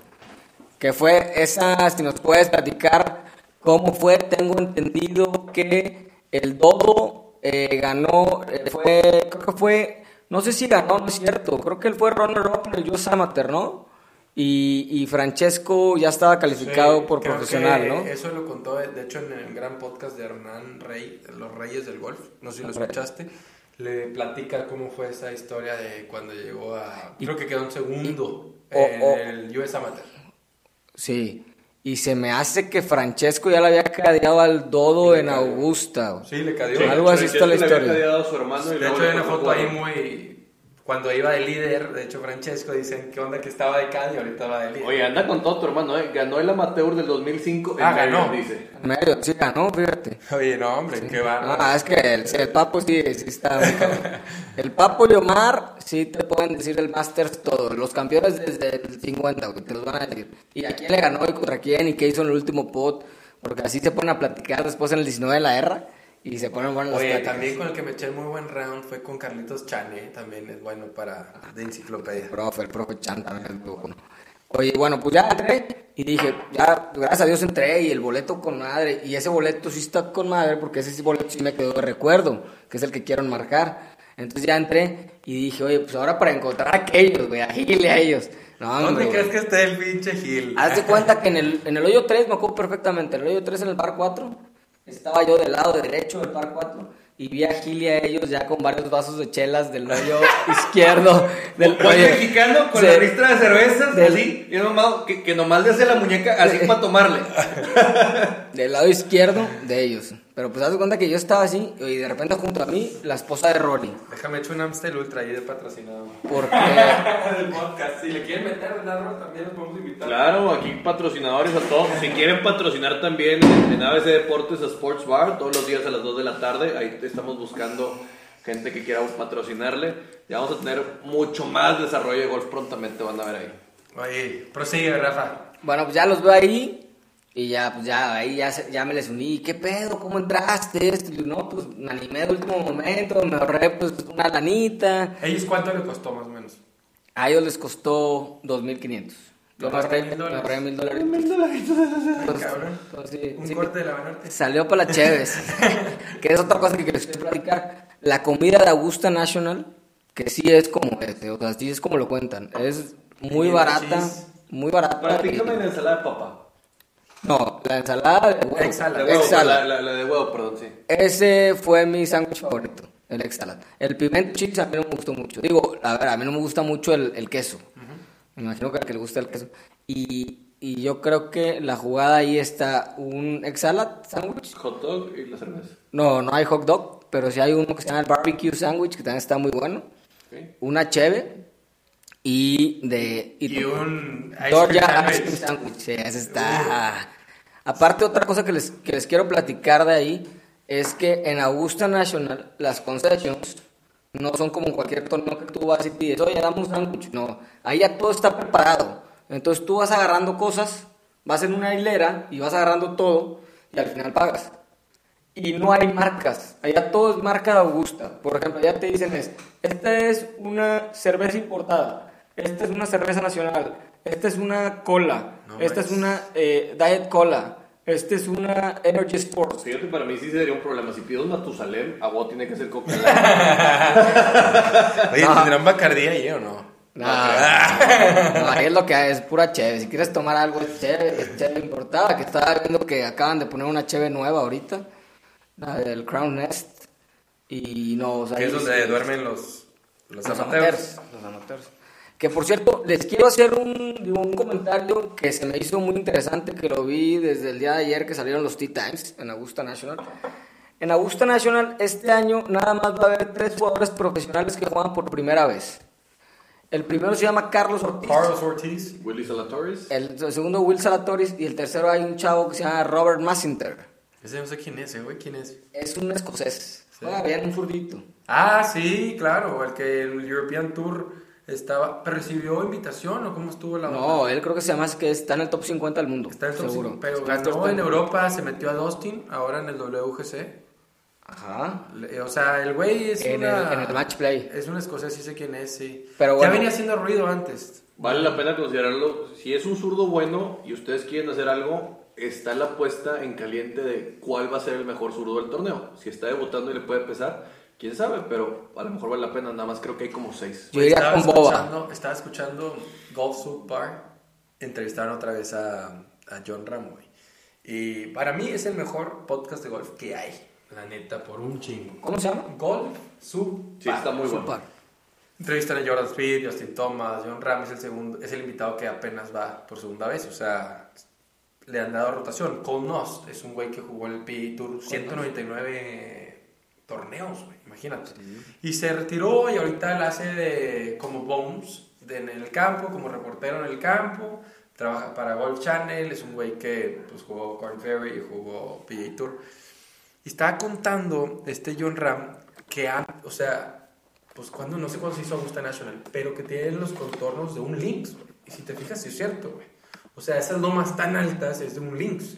Que fue esa, si nos puedes platicar cómo fue, tengo entendido que el Dodo eh, ganó, eh, fue, creo que fue no sé si ganó, no es cierto. Creo que él fue runner-up en el US Amateur, ¿no? Y, y, Francesco ya estaba calificado por profesional, ¿no? Eso lo contó, de hecho, en el gran podcast de Hernán Rey, Los Reyes del Golf. No sé si lo escuchaste. Le platica cómo fue esa historia de cuando llegó a. creo que quedó un segundo en el US Amateur. Sí. Y se me hace que Francesco ya le había cadeado al dodo en Augusta. Sí, le cadeó. Algo así está la historia. de hecho, hay una foto ahí muy cuando iba de líder, de hecho Francesco dicen que onda que estaba de Cali y ahorita va de líder. Oye, anda con todo tu hermano, ¿eh? ganó el amateur del 2005 ah, ganó. dice. Medio, sí ganó, fíjate. Oye, no, hombre, qué va. Ah, es que el, el, Papo sí, sí está El Papo y Omar sí te pueden decir el Masters todo, los campeones desde el 50, te los van a decir. Y a quién le ganó y contra quién y qué hizo en el último pot, porque así se ponen a platicar después en el 19 de la guerra y se ponen buenos Oye, también con el que me eché muy buen round fue con Carlitos Chan, ¿eh? también es bueno para de enciclopedia. El profe, el profe Chan también es bueno. Oye, bueno, pues ya entré y dije, ya, gracias a Dios entré y el boleto con madre, y ese boleto sí está con madre porque ese boleto sí me quedó de recuerdo, que es el que quiero marcar. Entonces ya entré y dije, oye, pues ahora para encontrar a aquellos, güey, a Gil a ellos. No, ¿Dónde crees que esté el pinche Gil? Haz de cuenta que en el, en el hoyo 3, me acuerdo perfectamente, en el hoyo 3 en el par 4, estaba yo del lado derecho del par 4 y vi a Gil y a ellos ya con varios vasos de chelas del hoyo izquierdo del hoyo mexicano con la ristra de cervezas así y nomás, que, que nomás le hace la muñeca así para tomarle. Del lado izquierdo de ellos pero pues haz de cuenta que yo estaba así y de repente junto a mí la esposa de Rory. Déjame echar un Amstel Ultra ahí de patrocinado. ¿Por qué? podcast. Si le quieren meter, también los podemos invitar. Claro, aquí patrocinadores a todos. Si quieren patrocinar también en ABC Deportes a Sports Bar, todos los días a las 2 de la tarde, ahí estamos buscando gente que quiera patrocinarle. Ya vamos a tener mucho más desarrollo de golf prontamente, van a ver ahí. Oye, prosigue, Rafa. Bueno, pues ya los veo ahí. Y ya, pues ya, ahí ya, ya me les uní. ¿Qué pedo? ¿Cómo entraste? Esto? Y no, pues me animé de último momento, me ahorré pues una lanita. ¿A ellos cuánto les costó más o menos? A ellos les costó 2.500. Yo me ahorré mil dólares. mil dólares. Mil dólares. Un corte de la Banorte. Salió para la Cheves. que es otra cosa que les quiero platicar. La comida de Augusta National, que sí es como es, o sea, sí es como lo cuentan. Es muy barata, muy barata. Platícame la ensalada de papa. No, la ensalada de huevo. Exala. La, la, de huevo, perdón, sí. Ese fue mi sándwich favorito, el exala. El pimiento chips a mí no me gustó mucho. Digo, a ver, a mí no me gusta mucho el, el queso. Me imagino que al que le gusta el queso. Y, y yo creo que la jugada ahí está un exala sándwich. Hot dog y la cerveza. No, no hay hot dog, pero sí hay uno que se llama el barbecue sándwich, que también está muy bueno. Una cheve y de y, un Georgia ice cream sandwich ese está Aparte, otra cosa que les, que les quiero platicar de ahí es que en Augusta National las concessions no son como cualquier torneo que tú vas y pides, oye, dame un sándwich. No, ahí ya todo está preparado. Entonces tú vas agarrando cosas, vas en una hilera y vas agarrando todo y al final pagas. Y no hay marcas, allá todo es marca de Augusta. Por ejemplo, ya te dicen es, esta es una cerveza importada, esta es una cerveza nacional, esta es una cola, esta es una eh, Diet Cola, esta es una Energy Sports. Fíjate, para mí sí sería un problema. Si pido un Matusalem, agua tiene que ser coca. Oye, ¿tendrán Bacardía ahí o no? No, ahí es lo que hay, es pura cheve. Si quieres tomar algo, es cheve, es cheve importada. Que estaba viendo que acaban de poner una cheve nueva ahorita, la del Crown Nest. Y no, o sea, es donde duermen los, los, amateurs. Los amateurs. Que por cierto, les quiero hacer un, un, comentario que se me hizo muy interesante, que lo vi desde el día de ayer que salieron los Tea Times en Augusta National. En Augusta National este año nada más va a haber tres jugadores profesionales que juegan por primera vez. El primero se llama Carlos Ortiz. Carlos Ortiz. Willy Salatoris. El, segundo Will Salatoris y el tercero hay un chavo que se llama Robert Massinter. Ese no sé quién es, ¿eh, güey. ¿Quién es? Es un escocés. Juega bien, un zurdito. Ah, sí, claro. El que el European Tour estaba. ¿Recibió invitación o cómo estuvo la No, él creo que se llama que está en el top 50 del mundo. Está en el top seguro. 50, pero ganó en Europa, se metió a Dustin, ahora en el WGC. Ajá. O sea, el güey es en una... El, en el match play. Es un escocés, sí sé quién es, sí. Pero bueno, ya venía haciendo ruido antes. Vale la pena considerarlo. Si es un zurdo bueno y ustedes quieren hacer algo, está la apuesta en caliente de cuál va a ser el mejor zurdo del torneo. Si está debutando y le puede pesar, quién sabe, pero a lo mejor vale la pena. Nada más creo que hay como seis. Yo iría con Boba. Estaba escuchando Golf Soup Bar. Entrevistaron otra vez a, a John Ramway. Y para mí es el mejor podcast de golf que hay. La neta, por un chingo. ¿Cómo se llama? Golf Sub. Sí, está muy bueno. Entrevistan a Jordan Speed, Justin Thomas, John Ram es el, segundo, es el invitado que apenas va por segunda vez. O sea, le han dado rotación. Cole Nost es un güey que jugó en el PGA Tour 199 torneos, güey, imagínate. Y se retiró y ahorita él hace de, como Bones en el campo, como reportero en el campo. Trabaja para Golf Channel, es un güey que pues, jugó Corn Ferry, jugó PGA Tour. Y estaba contando este John Ram que, o sea, pues cuando, no sé cuándo se hizo Augusta National, pero que tiene los contornos de un Lynx. Y si te fijas, sí es cierto, güey. O sea, esas lomas tan altas es de un Lynx.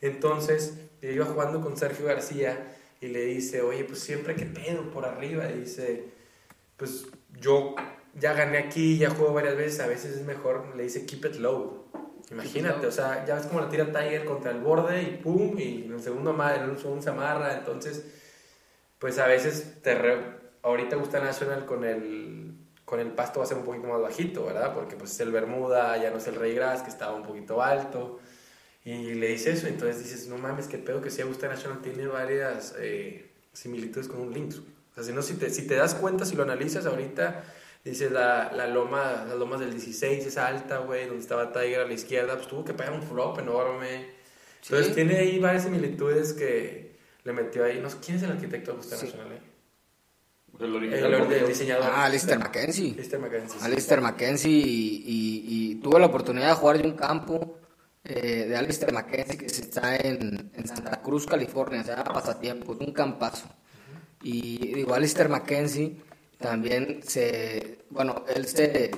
Entonces, yo iba jugando con Sergio García y le dice, oye, pues siempre que pedo por arriba. Y dice, pues yo ya gané aquí, ya juego varias veces, a veces es mejor. Le dice, keep it low. Imagínate, o sea, ya ves como la tira Tiger contra el borde y pum, y en el segundo, en el segundo se amarra, entonces, pues a veces te ahorita gusta National con el, con el pasto va a ser un poquito más bajito, ¿verdad? Porque pues es el Bermuda, ya no es el Rey Gras, que estaba un poquito alto, y le dice eso, entonces dices, no mames, qué pedo que sí Augusta National tiene varias eh, similitudes con un Lynx. O sea, si, no, si, te, si te das cuenta, si lo analizas ahorita Dices, la, la loma, las lomas del 16, esa alta, güey, donde estaba Tiger a la izquierda, pues tuvo que pegar un flop enorme. Entonces tiene ahí varias similitudes que le metió ahí. No sé, ¿quién es el arquitecto de Augusta Nacional, eh? El, original, el, diseñador. Ah, Alistair Mackenzie. Alistair Mackenzie. Alistair Mackenzie y, y, tuve la oportunidad de jugar en un campo eh, de Alistair Mackenzie que está en, en, Santa Cruz, California, se llama Pasatiempos, un campazo. Y digo, Alistair Mackenzie también se, bueno, él se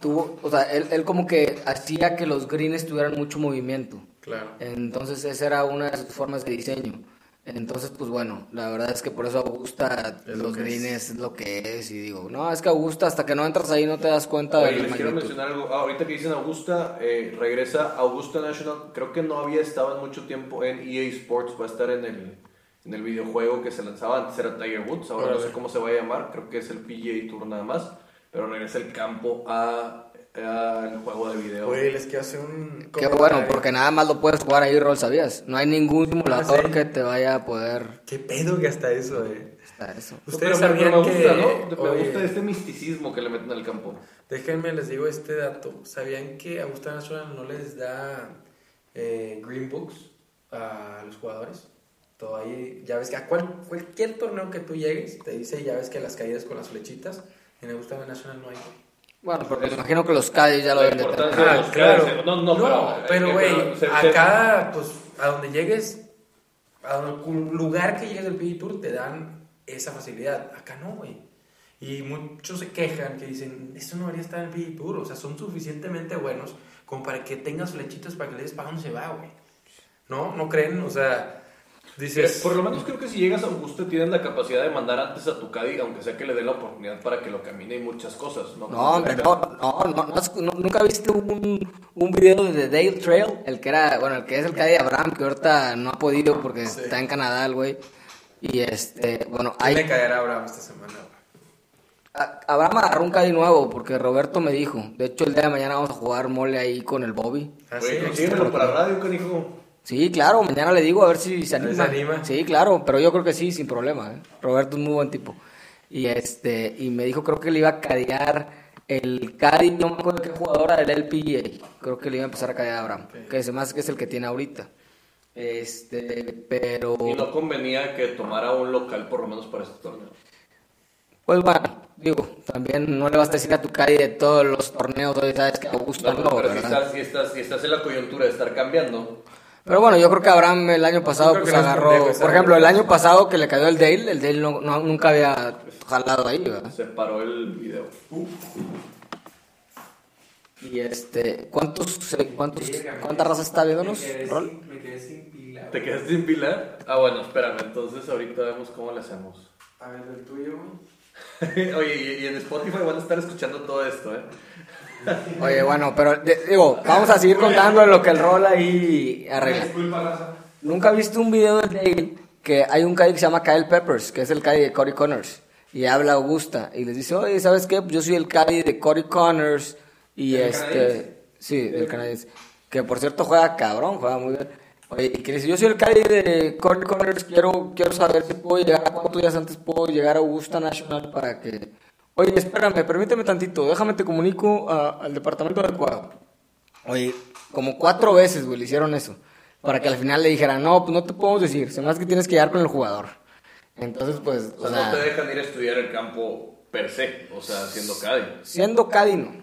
tuvo, o sea, él, él como que hacía que los greens tuvieran mucho movimiento. Claro. Entonces esa era una de sus formas de diseño. Entonces, pues bueno, la verdad es que por eso Augusta los greens es. lo que es. Y digo, no, es que Augusta, hasta que no entras ahí no te das cuenta de les quiero mencionar algo. Ah, ahorita que dicen Augusta, eh, regresa Augusta National. Creo que no había estado en mucho tiempo en EA Sports. Va a estar en el en el videojuego que se lanzaba. Antes era Tiger Woods, ahora no sé cómo se va a llamar. Creo que es el PGA Tour nada más. Pero regresa el campo a, el juego de video. Oye, les quiero hacer un. Qué bueno, porque nada más lo puedes jugar ahí, Rol, ¿sabías? No hay ningún simulador que te vaya a poder. Qué pedo que hasta eso, eh. Eso. Ustedes sabían me gusta, que. ¿no? Me gusta este misticismo que le meten al campo. Déjenme les digo este dato. ¿Sabían que Augusta National no les da eh, Green Books a los jugadores? ahí, ya ves que a cualquier torneo que tú llegues, te dice, ya ves que las caídas con las flechitas, en Augusta National no hay. Bueno, porque me imagino que los calles ya lo ven de ah, claro. No, no, pero güey, acá, pues, a donde llegues, a un lugar que llegues del PG Tour te dan esa facilidad. Acá no, güey. Y muchos se quejan que dicen, esto no debería estar en el PG Tour. O sea, son suficientemente buenos como para que tengas flechitas para que le des para dónde se va, güey. ¿No? ¿No creen? O sea, Dices, por lo menos creo que si llegas a Augusto tienes la capacidad de mandar antes a tu Caddy, aunque sea que le dé la oportunidad para que lo camine y muchas cosas. No, no, hombre, no, no, no, nunca viste un, un video de Dale Trail, el que era, bueno, el que es el Caddy Abraham, que ahorita no ha podido porque está en Canadá el güey. Y este, bueno, hay... le caerá a Abraham esta semana? Abraham agarró un Caddy nuevo porque Roberto me dijo. De hecho, el día de mañana vamos a jugar mole ahí con el Bobby. Ah, sí, sí, para radio, canijo. Sí, claro, mañana le digo a ver si se anima. Sí, claro, pero yo creo que sí, sin problema. ¿eh? Roberto es muy buen tipo. Y este y me dijo, creo que le iba a cadear el Cádiz, no me acuerdo qué jugadora del LPGA. Creo que le iba a empezar a cadear a Abraham, que es más que es el que tiene ahorita. Este, pero... Y no convenía que tomara un local por lo menos para este torneo. Pues bueno, digo, también no le vas a decir a tu Cádiz de todos los torneos, sabes que Augusto no, no, pero si estás, si, estás, si estás en la coyuntura de estar cambiando pero bueno, yo creo que Abraham el año pasado pues agarró, por ejemplo, el año pasado que le cayó el Dale, el Dale no, nunca había jalado ahí, ¿verdad? Se paró el video. Y este, ¿cuántos, cuántos, cuántas razas está viéndonos, Rol? Me quedé sin pila. ¿Te quedaste sin pila? Ah, bueno, espérame, entonces ahorita vemos cómo le hacemos. A ver, el tuyo. Oye, y en Spotify van a estar escuchando todo esto, ¿eh? Oye, bueno, pero digo, vamos a seguir contando lo que el rol ahí arregla. Nunca he visto un video de Dale que hay un Caddy que se llama Kyle Peppers, que es el Caddy de Cory Connors, y habla Augusta, y les dice, oye, ¿sabes qué? Yo soy el Caddy de Cory Connors, y este, sí, del canadiense, que por cierto juega cabrón, juega muy bien. Oye, y que dice, yo soy el Caddy de Cory Connors, quiero, quiero saber si puedo llegar, cuántos días antes puedo llegar a Augusta National para que Oye, espérame, permíteme tantito, déjame te comunico al departamento adecuado. Oye, como cuatro veces, güey, le hicieron eso. Para que al final le dijeran, no, pues no te podemos decir, se más que tienes que llegar con el jugador. Entonces, pues. O, sea, no te dejan ir a estudiar el campo per se, o sea, siendo Cadi. Siendo Cadi, no.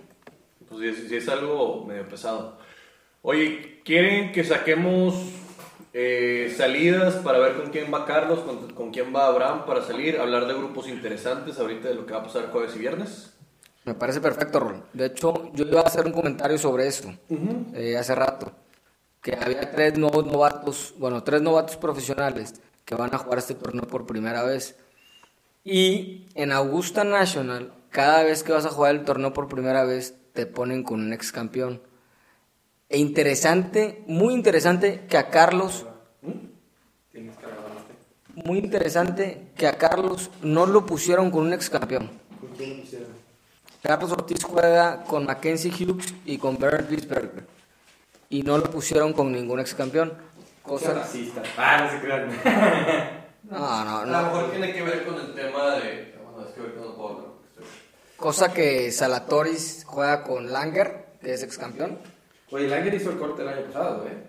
Pues si es algo medio pesado. Oye, ¿quieren que saquemos eh, salidas para ver con quién va Carlos, con, quién va Abraham para salir, hablar de grupos interesantes ahorita de lo que va a pasar jueves y viernes. Me parece perfecto, Ron. De hecho, yo iba a hacer un comentario sobre eso eh, hace rato. Que había tres nuevos novatos, bueno, tres novatos profesionales que van a jugar este torneo por primera vez. Y en Augusta National, cada vez que vas a jugar el torneo por primera vez, te ponen con un ex campeón. E interesante, muy interesante que a Carlos. Muy interesante que a Carlos no lo pusieron con un ex campeón. Carlos Ortiz juega con Mackenzie Hughes y con Bernd Wiesberger. Y no lo pusieron con ningún ex campeón. Cosa racista. Ah, no se crean. No, no, no. A lo mejor tiene que ver con el tema de. Cosa que Salatoris juega con Langer, que es ex campeón Oye, Langer hizo el corte el año pasado, ¿eh?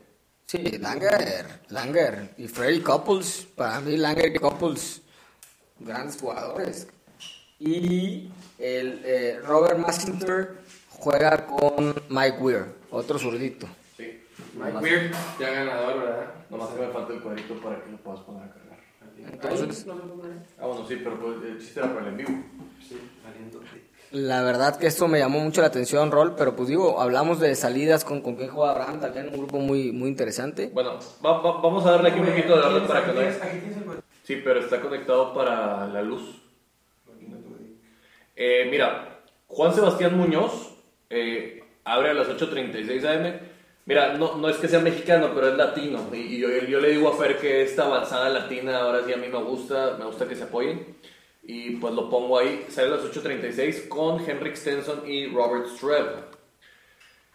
Sí, Langer, Langer y Freddy Couples, para mí Langer y Couples, grandes jugadores. Y el eh, Robert Massinter juega con Mike Weir, otro zurdito. Sí. Mike Weir, ya ganador, ¿verdad? Nomás que me falta el cuadrito para que lo puedas poner a cargar. Entonces, ah, bueno, sí, pero pues, el chiste era para el en vivo. Sí, valiéndote. La verdad que esto me llamó mucho la atención, Rol, pero pues digo, hablamos de salidas con, con quién juega Abraham, también un grupo muy, muy interesante. Bueno, vamos a darle aquí un poquito de orden para que no Sí, pero está conectado para la luz. Eh, mira, Juan Sebastián Muñoz eh, abre a las 8.36 am. Mira, no, no es que sea mexicano, pero es latino. Y, yo, yo, le digo a Fer que esta avanzada latina ahora sí a mí me gusta, me gusta que se apoyen y pues lo pongo ahí. Sale a las 8.36 con Henrik Stenson y Robert Streb.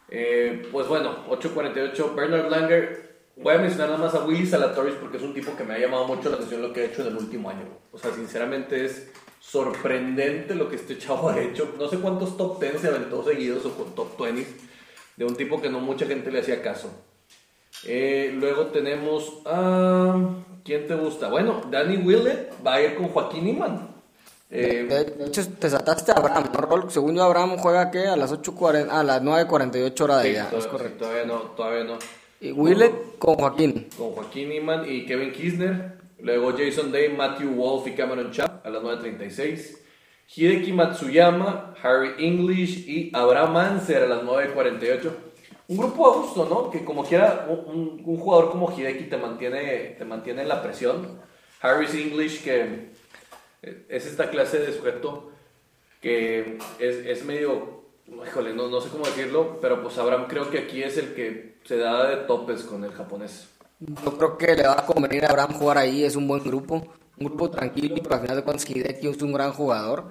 Eh, pues bueno, 8.48 Bernard Langer. Voy a mencionar nada más a Willy Salatoris porque es un tipo que me ha llamado mucho la atención lo que ha hecho en el último año. O sea, sinceramente es sorprendente lo que este chavo ha hecho. No sé cuántos top 10 se aventó seguidos o con top 20 de un tipo que no mucha gente le hacía caso. Eh, luego tenemos a... ¿Quién te gusta? Bueno, Danny Willett va a ir con Joaquín Iman. De, eh, hecho, te saltaste a Abraham, ¿no, Según yo, Abraham juega ¿qué? a las 8.40, a las 9.48 horas de allá. es correcto. Todavía no, todavía no. Y Willett con Joaquín. Con Joaquín Iman y Kevin Kisner. Luego Jason Day, Matthew Wolf y Cameron Chap a las 9.36. Hideki Matsuyama, Harry English y Abraham Anser a las 9.48. Un grupo a gusto, ¿no? Que como quiera, un, un, jugador como Hideki te mantiene, te mantiene en la presión. Harry English, que es esta clase de sujeto que es, es medio, híjole, no, no sé cómo decirlo, pero pues Abraham creo que aquí es el que se da de topes con el japonés. Yo creo que le va a convenir a Abraham jugar ahí, es un buen grupo, un grupo tranquilo, pero al final de cuentas Hideki es un gran jugador.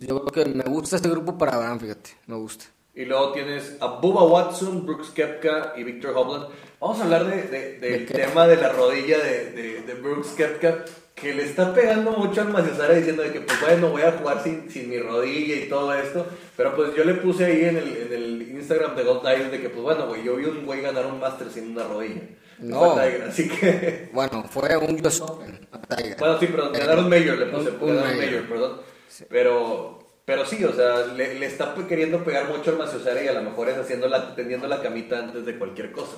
Yo creo que me gusta este grupo para Abraham, fíjate, me gusta. Y luego tienes a Bubba Watson, Brooks Kepka y Victor Hovland. Vamos a hablar de, de, del tema de la rodilla de, de, Brooks Kepka, que le está pegando mucho al Maciasara diciendo de que, pues bueno, voy a jugar sin, sin, mi rodilla y todo esto. Pero pues yo le puse ahí en el, en el Instagram de Gold Dive de que, pues bueno, güey, yo vi un güey ganar un Master sin una rodilla. No. así que... Bueno, fue un US Open. Bueno, sí, pero ganar un Major, le puse, un, un major. perdón. Pero pero sí, o sea, le, está queriendo pegar mucho al Maciosera y a lo mejor es haciendo la, tendiendo la camita antes de cualquier cosa.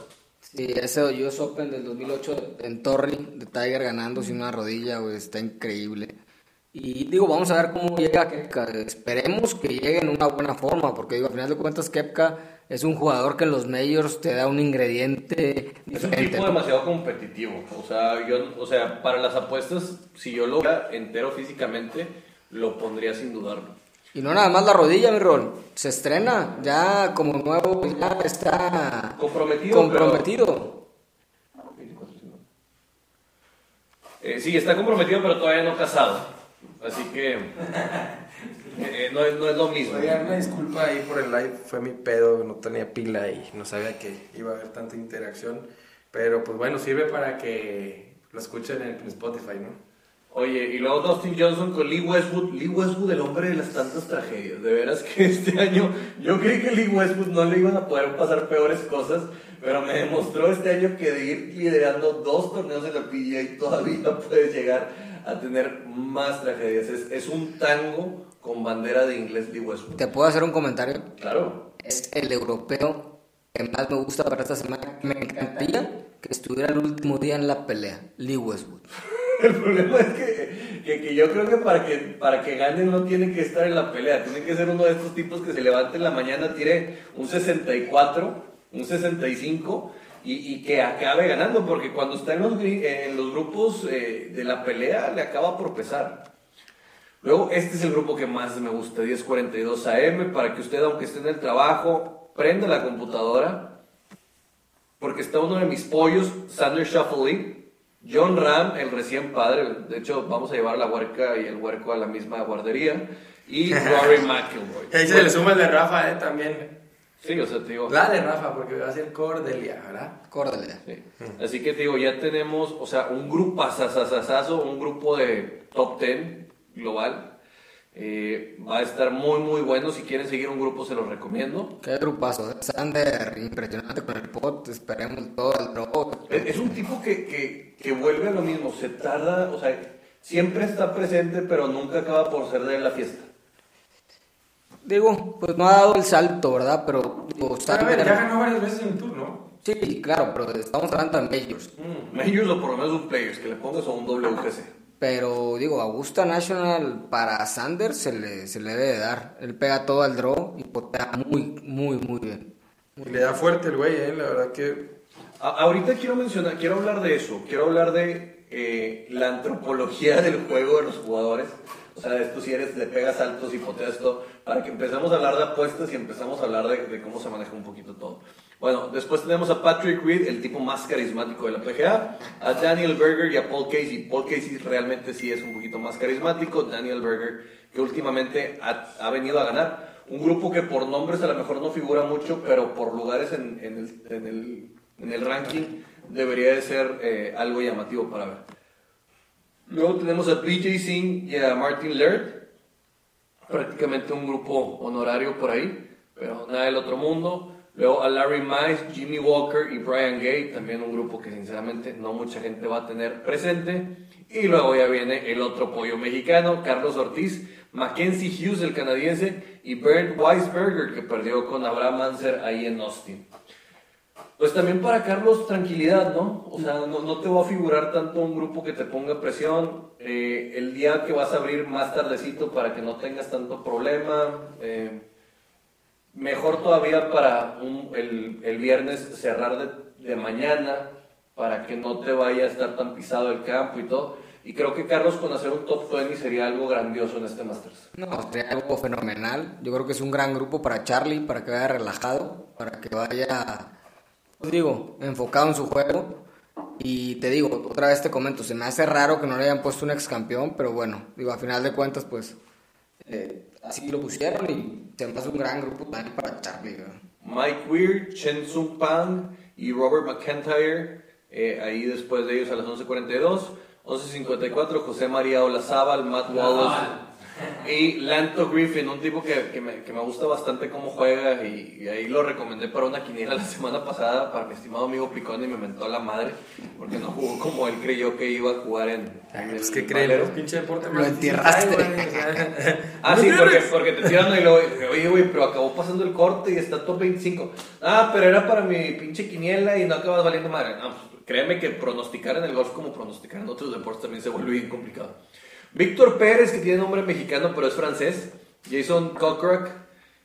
Sí, ese US Open del 2008 en Torrey, de Tiger ganando sin una rodilla, está increíble. Y digo, vamos a ver cómo llega Kepka. Esperemos que llegue en una buena forma, porque digo, al final de cuentas Kepka es un jugador que en los majors te da un ingrediente Es un tipo demasiado competitivo. O sea, yo, o sea, para las apuestas, si yo lo entero físicamente, lo pondría sin dudarlo. Y no nada más la rodilla, mi rol. Se estrena ya como nuevo, ya está comprometido. comprometido. Eh, sí, está comprometido, pero todavía no casado. Así que eh, eh, no, es, no, es, lo mismo. Oigan, una disculpa ahí por el live. Fue mi pedo, no tenía pila y no sabía que iba a haber tanta interacción. Pero pues bueno, sirve para que lo escuchen en Spotify, ¿no? Oye, y luego Dustin Johnson con Lee Westwood. Lee Westwood, el hombre de las tantas tragedias. De veras que este año yo creí que Lee Westwood no le iban a poder pasar peores cosas, pero me demostró este año que de ir liderando dos torneos en la PGA todavía puedes llegar a tener más tragedias. Es, es un tango con bandera de inglés Lee Westwood. ¿Te puedo hacer un comentario? Claro. Es el europeo que más me gusta para esta semana. Me encantaría que estuviera el último día en la pelea. Lee Westwood. El problema es que, que, yo creo que para, que para que gane no tiene que estar en la pelea, tiene que ser uno de estos tipos que se levante en la mañana, tire un 64, un 65 y, y que acabe ganando, porque cuando está en los, en los grupos eh, de la pelea le acaba por pesar. Luego, este es el grupo que más me gusta, 1042 AM, para que usted, aunque esté en el trabajo, prenda la computadora, porque está uno de mis pollos, Sander Shuffle John Ram, el recién padre, de hecho vamos a llevar la huerca y el huerco a la misma guardería, y Rory McIlroy. Ahí se le suma el de Rafa, ¿eh? También. Sí, o sea, te digo. La de Rafa, porque va a ser Cordelia, ¿verdad? Cordelia. Sí. Así que te digo, ya tenemos, o sea, un grupo un grupo de top 10 global. Eh, va a estar muy, muy bueno. Si quieren seguir un grupo, se los recomiendo. Qué grupazo. Sander, impresionante con el pot. Esperemos todo el robot. Es, un tipo que, que, que, vuelve a lo mismo. Se tarda, o sea, siempre está presente, pero nunca acaba por ser de la fiesta. Digo, pues no ha dado el salto, ¿verdad? Pero, digo, Sander, ya ganó varias veces en el tour, ¿no? Sí, claro, pero estamos hablando de Majors. Mm, majors o por lo menos un Players, que le pongas a un WGC. Pero digo, Augusta National para Sanders se le, se le debe dar. Él pega todo al draw y potea muy, muy, muy bien. le da fuerte el güey, eh, la verdad que. ahorita quiero mencionar, quiero hablar de eso. Quiero hablar de eh, la antropología del juego de los jugadores. O sea, esto si eres, le pegas altos y poteas todo. Para que empezamos a hablar de apuestas y empezamos a hablar de, de cómo se maneja un poquito todo. Bueno, después tenemos a Patrick Reed, el tipo más carismático de la PGA, a Daniel Berger y a Paul Casey. Paul Casey realmente sí es un poquito más carismático. Daniel Berger, que últimamente ha, venido a ganar. Un grupo que por nombres a lo mejor no figura mucho, pero por lugares en, el, ranking debería de ser eh, algo llamativo para ver. Luego tenemos a BJ Singh y a Martin Laird. Prácticamente un grupo honorario por ahí, pero nada del otro mundo. Luego a Larry Mize, Jimmy Walker y Brian Gay, también un grupo que sinceramente no mucha gente va a tener presente. Y luego ya viene el otro pollo mexicano, Carlos Ortiz, Mackenzie Hughes, el canadiense, y Bernd Weisberger, que perdió con Abraham Manser ahí en Austin. Pues también para Carlos, tranquilidad, ¿no? O sea, no, te va a figurar tanto un grupo que te ponga presión. Eh, el día que vas a abrir más tardecito para que no tengas tanto problema. Eh, mejor todavía para el, el, viernes cerrar de, de, mañana para que no te vaya a estar tan pisado el campo y todo. Y creo que Carlos con hacer un top 20 sería algo grandioso en este Masters. No, sería algo fenomenal. Yo creo que es un gran grupo para Charlie, para que vaya relajado, para que vaya pues digo, enfocado en su juego. Y te digo, otra vez te comento, se me hace raro que no le hayan puesto un ex campeón, pero bueno, digo, a final de cuentas, pues eh, así lo pusieron y se me hace un gran grupo también para Charlie. Mike Weir, Chen Sung Pang y Robert McIntyre, eh, ahí después de ellos a las 11.42. 11.54, José María Olazábal, Matt Wallace. Y Lanto Griffin, un tipo que, que, me, que me, gusta bastante cómo juega y, ahí lo recomendé para una quiniela la semana pasada para mi estimado amigo Picón y me mentó la madre porque no jugó como él creyó que iba a jugar en, en pues que creen, pinche deporte lo entierraste. ah, sí, porque, porque te tiran y lo oye, güey, pero acabó pasando el corte y está top 25. Ah, pero era para mi pinche quiniela y no acabas valiendo madre. No, pues, créeme que pronosticar en el golf como pronosticar en otros deportes también se vuelve bien complicado. Víctor Pérez, que tiene nombre mexicano pero es francés. Jason Cockrock.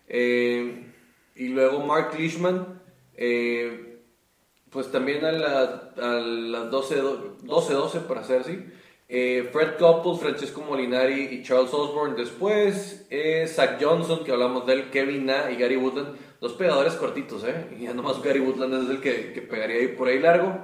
Eh, y luego Mark Leishman. Eh, pues también a, las 12-12 para ser así. Eh, Fred Couples, Francesco Molinari y Charles Osborne. Después, Zach Johnson, que hablamos de él, Kevin Na y Gary Woodland. Dos pegadores cortitos, ¿eh? Y ya nomás Gary Woodland es el que, que pegaría ahí por ahí largo.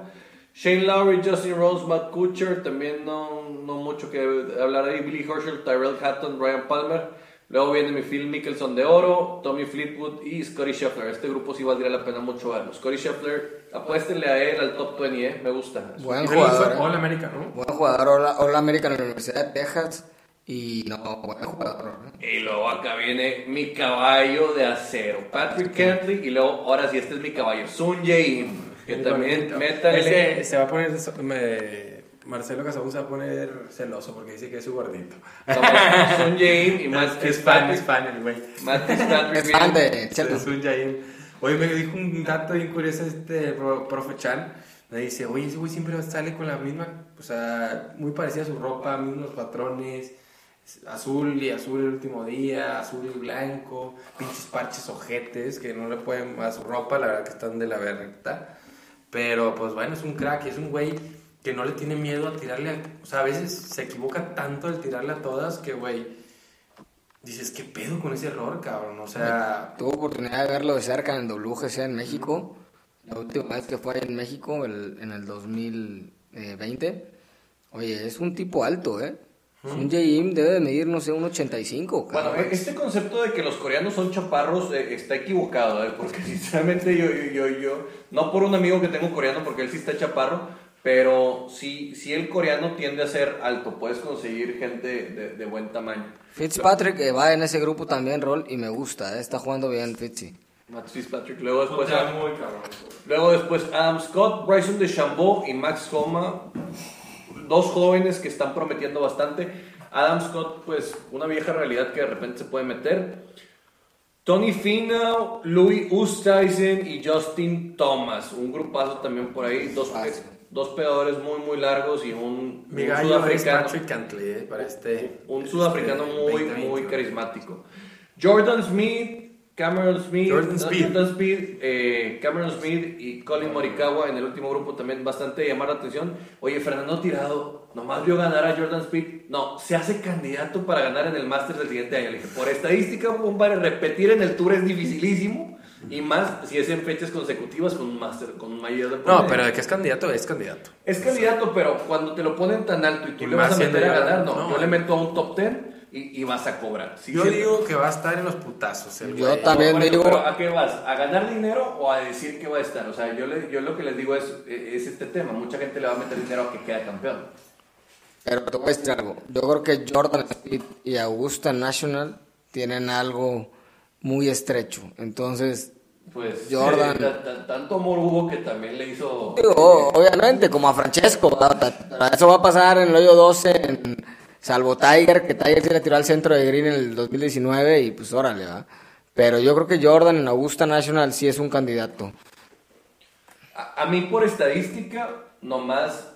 Shane Lowry, Justin Rose, Matt Kutcher, también no, no mucho que hablar ahí. Billy Herschel, Tyrell Hatton, Brian Palmer. Luego viene mi Phil Mickelson de oro, Tommy Fleetwood y Scotty Scheffler. Este grupo sí valdría la pena mucho verlo. Scotty Scheffler, apuéstenle a él al top 20, ¿eh? me gusta. Buen jugador. All American, ¿no? Buen jugador, All American en la Universidad de Texas. Y no, buen jugador. Y luego acá viene mi caballo de acero, Patrick Kentley. Y luego, ahora sí, este es mi caballo, Sun Jae que también métanle. se va a poner. Me, Marcelo Casabón se va a poner celoso porque dice que es su gordito. Sun Jain y Matt Es fan, es fan el güey. Matt Es fan de Sun Jain. Oye, me dijo un dato bien curioso este profe Chan. Me dice, oye, ese güey siempre sale con la misma, o sea, muy parecida a su ropa, mismos patrones azul y azul el último día, azul y blanco, pinches parches ojetes que no le pueden a su ropa, la verdad que están de la verdad. Pero pues bueno, es un crack, es un güey que no le tiene miedo a tirarle, o sea, a veces se equivoca tanto al tirarle a todas que, güey, dices, ¿qué pedo con ese error, cabrón? O sea... Tuve oportunidad de verlo de cerca en el WGC en México, la última vez que fue en México, en el 2020. Oye, es un tipo alto, ¿eh? Un Jaim debe de medir, no sé, un 85. Bueno, este concepto de que los coreanos son chaparros eh, está equivocado, ¿eh? porque sinceramente yo, yo, yo, no por un amigo que tengo coreano, porque él sí está chaparro, pero sí, sí el coreano tiende a ser alto, puedes conseguir gente de, buen tamaño. Fitzpatrick eh, va en ese grupo también, Rol, y me gusta, eh, está jugando bien Fitzy. Fitzpatrick, luego después, luego después Adam Scott, Bryson DeChambeau y Max Homa dos jóvenes que están prometiendo bastante. Adam Scott, pues una vieja realidad que de repente se puede meter. Tony Finau, Louis Oosthuizen y Justin Thomas. Un grupazo también por ahí. Dos, dos pegadores muy, muy largos y un, un sudafricano. Eh, para este, un sudafricano este muy, muy carismático. Jordan Smith, Cameron Smith, Jordan Speed, eh, Cameron Smith y Colin Morikawa en el último grupo también bastante llamar la atención. Oye, Fernando Tirado, nomás vio ganar a Jordan Speed. No, se hace candidato para ganar en el Masters del siguiente año. Le dije, por estadística, compadre, repetir en el Tour es dificilísimo. Y más si es en fechas consecutivas con un Master, con un mayor de No, pero de que es candidato, es candidato. Es candidato, pero cuando te lo ponen tan alto y tú le vas a meter a ganar, no, yo le meto a un top 10 y, vas a cobrar. yo digo que va a estar en los putazos. yo también digo. ¿A qué vas? ¿A ganar dinero o a decir que va a estar? O sea, yo, le, yo lo que les digo es, es este tema. Mucha gente le va a meter dinero a que quede campeón. Pero te voy a decir algo. Yo creo que Jordan Speed y Augusta National tienen algo muy estrecho. Entonces, Pues Jordan. tanto amor hubo que también le hizo. Digo, obviamente, como a Francesco. Eso va a pasar en el hoyo 12, en, salvo Tiger, que Tiger se le tiró al centro de Green en el 2019 y pues órale, va. Pero yo creo que Jordan en Augusta National sí es un candidato. A, mí por estadística, nomás,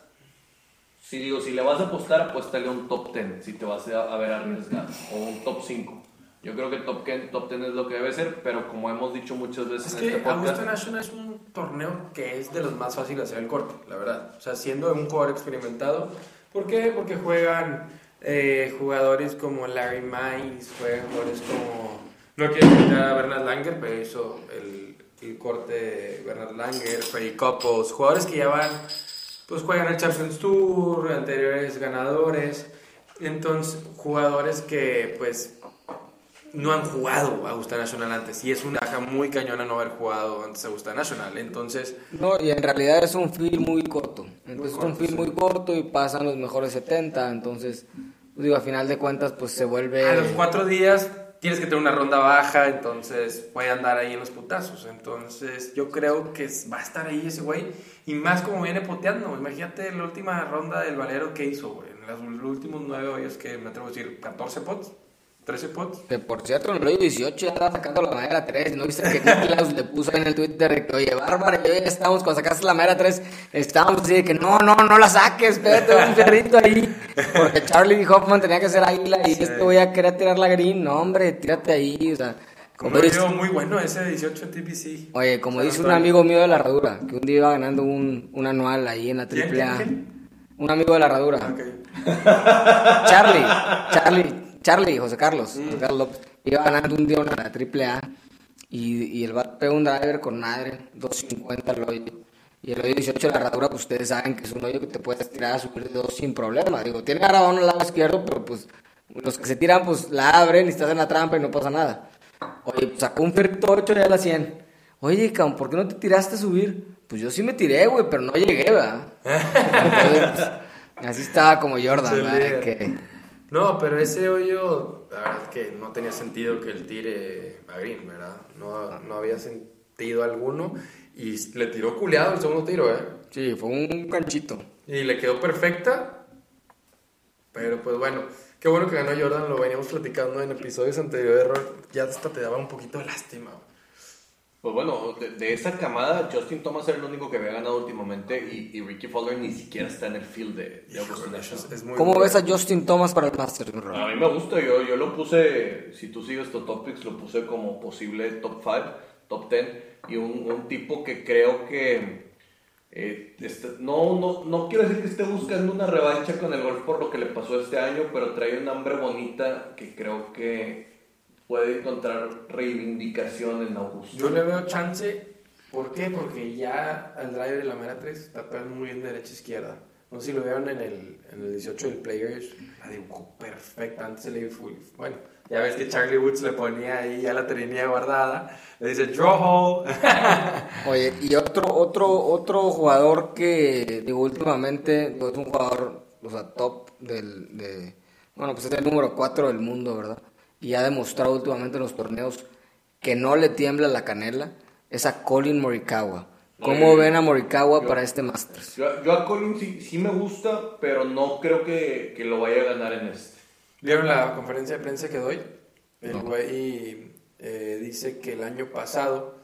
si digo, si le vas a apostar, apuéstale un top 10, si te vas a, ver arriesgado, o un top 5. Yo creo que top 10, top 10 es lo que debe ser, pero como hemos dicho muchas veces es en que este Augusta National es un torneo que es de los más fáciles hacer el corte, la verdad. O sea, siendo un jugador experimentado. ¿Por qué? Porque juegan eh, jugadores como Larry juegan jugadores como no quiero quitar a Bernard Langer, pero hizo el, el corte Bernard Langer, Freddy Couples, jugadores que ya van, pues juegan el Champions Tour, anteriores ganadores, entonces jugadores que pues no han jugado a Augusta Nacional antes y es una caja muy cañona no haber jugado antes a Augusta Nacional, entonces... No, y en realidad es un film muy corto, entonces es un film muy corto y pasan los mejores 70, entonces, digo, a final de cuentas pues se vuelve... A los cuatro días tienes que tener una ronda baja, entonces puede andar ahí en los putazos. Entonces yo creo que va a estar ahí ese güey. Y más como viene poteando. Imagínate la última ronda del Valero que hizo, güey. En los últimos nueve hoyos que me atrevo a decir, 14 pots. 13 pots. Que por cierto, en el hoyo 18 ya estaba sacando la madera 3. ¿No viste que Niklaus le puso en el Twitter que, oye, Bárbara, yo ya estábamos, cuando sacaste la madera 3, estábamos así de que no, no, no la saques, espérate, un perrito ahí. Porque Charlie Hoffman tenía que ser águila y este voy a querer tirar la green. No, hombre, tírate ahí, o sea. Como dice, muy bueno ese 18 TPC. Oye, como dice un amigo mío de la herradura, que un día iba ganando un, un anual ahí en la AAA. Un amigo de la herradura. Okay. Charlie, Charlie, Charlie, José Carlos, mm. José Carlos López, iba ganando un día una la triple A y, y el bat pegó un driver con madre, 250 el hoyo. Y el hoyo 18 de la herradura, pues ustedes saben que es un hoyo que te puedes tirar a subir de dos sin problema. Digo, tiene grabado al lado izquierdo, pero pues los que se tiran, pues la abren y estás en la trampa y no pasa nada. Oye, pues, sacó un ferrito 8 ya a la 100. Oye, cabrón, ¿por qué no te tiraste a subir? Pues yo sí me tiré, güey, pero no llegué, ¿verdad? Pues, así estaba como Jordan, ¿verdad? Que no, pero ese hoyo, la verdad es que no tenía sentido que el tire a Green, ¿verdad? No, no había sentido alguno. Y le tiró culeado el segundo tiro, ¿eh? Sí, fue un canchito. Y le quedó perfecta. Pero pues bueno, qué bueno que ganó Jordan, lo veníamos platicando en episodios anteriores. Ya hasta te daba un poquito de lástima. Pues bueno, de, esa camada, Justin Thomas era el único que había ganado últimamente y, Ricky Fowler ni siquiera está en el field de, de ¿Cómo ves a Justin Thomas para el Masters? A mí me gusta, yo, yo lo puse, si tú sigues estos topics, lo puse como posible top 5, top 10 y un, un tipo que creo que eh, este, no, no, no quiero decir que esté buscando una revancha con el golf por lo que le pasó este año, pero trae una hambre bonita que creo que puede encontrar reivindicación en Augusto. Yo le veo chance, ¿por qué? Porque ya al driver de la mera 3 está pegando muy bien derecha-izquierda. No sé si lo vieron en el, en el 18 del Players, la dibujó perfecta, antes se le Bueno, ya ves que Charlie Woods le ponía ahí ya la tenía guardada, le dice draw hole. Oye, y otro, otro, otro jugador que, digo, últimamente, es un jugador, o sea, top del, de, bueno, pues es el número 4 del mundo, ¿verdad? Y ha demostrado últimamente en los torneos que no le tiembla la canela, es a Colin Morikawa. ¿Cómo ven a Morikawa para este Masters? Yo, a Colin sí, me gusta, pero no creo que, que, lo vaya a ganar en este. ¿Vieron la conferencia de prensa que doy? El güey eh, dice que el año pasado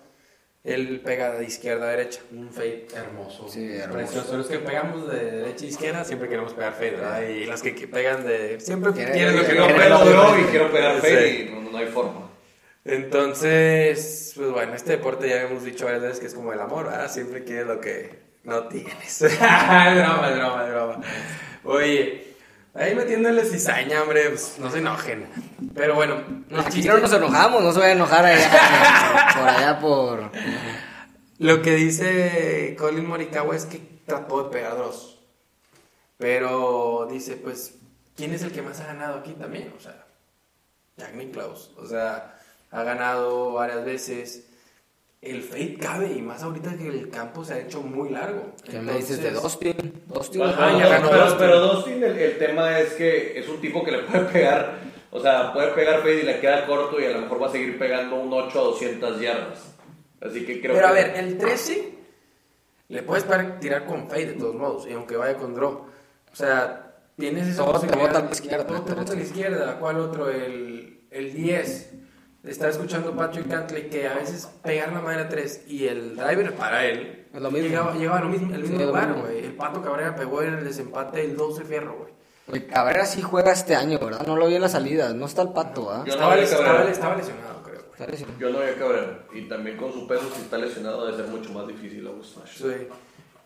él pega de izquierda a derecha, un fade hermoso. Sí, hermoso. Los que pegamos de derecha a izquierda siempre queremos pegar fade, ¿verdad? Y los que pegan de. Siempre quieren lo que no pego y quiero pegar fade y no, no, hay forma. Entonces, pues bueno, este deporte ya hemos dicho varias veces que es como el amor, ¿verdad? Siempre quieres lo que no tienes. broma, es broma. Oye. Ahí metiéndole cizaña, hombre, pues no se enojen. Pero bueno. No, aquí no nos enojamos, no se va a enojar allá, por allá por... Lo que dice Colin Morikawa es que trató de pegar dos. Pero dice, pues, ¿quién es el que más ha ganado aquí también? O sea, Jack Nicklaus. O sea, ha ganado varias veces el fade cabe y más ahorita que el campo se ha hecho muy largo. ¿Qué me dices de Dustin? Dustin pero, pero Dustin el, tema es que es un tipo que le puede pegar, o sea, puede pegar fade y le queda corto y a lo mejor va a seguir pegando un 8 a 200 yardas. Así que creo Pero a ver, el 13 le puedes tirar con fade de todos modos, y aunque vaya con draw. O sea, tienes esa posibilidad. a la izquierda. a la izquierda. ¿Cuál otro? El, el 10. Está escuchando Patrick Cantley que a veces pegar la madera 3 y el driver para él es lo mismo. Llegaba, a lo mismo, el mismo lugar, güey. El Pato Cabrera pegó en el desempate el 12 fierro, güey. El Cabrera sí juega este año, ¿verdad? No lo vi en la salida. No está el Pato, ¿ah? Estaba, estaba, estaba, lesionado, creo. Está lesionado. Yo no vi a Cabrera. Y también con su peso, si está lesionado, debe ser mucho más difícil a Sí.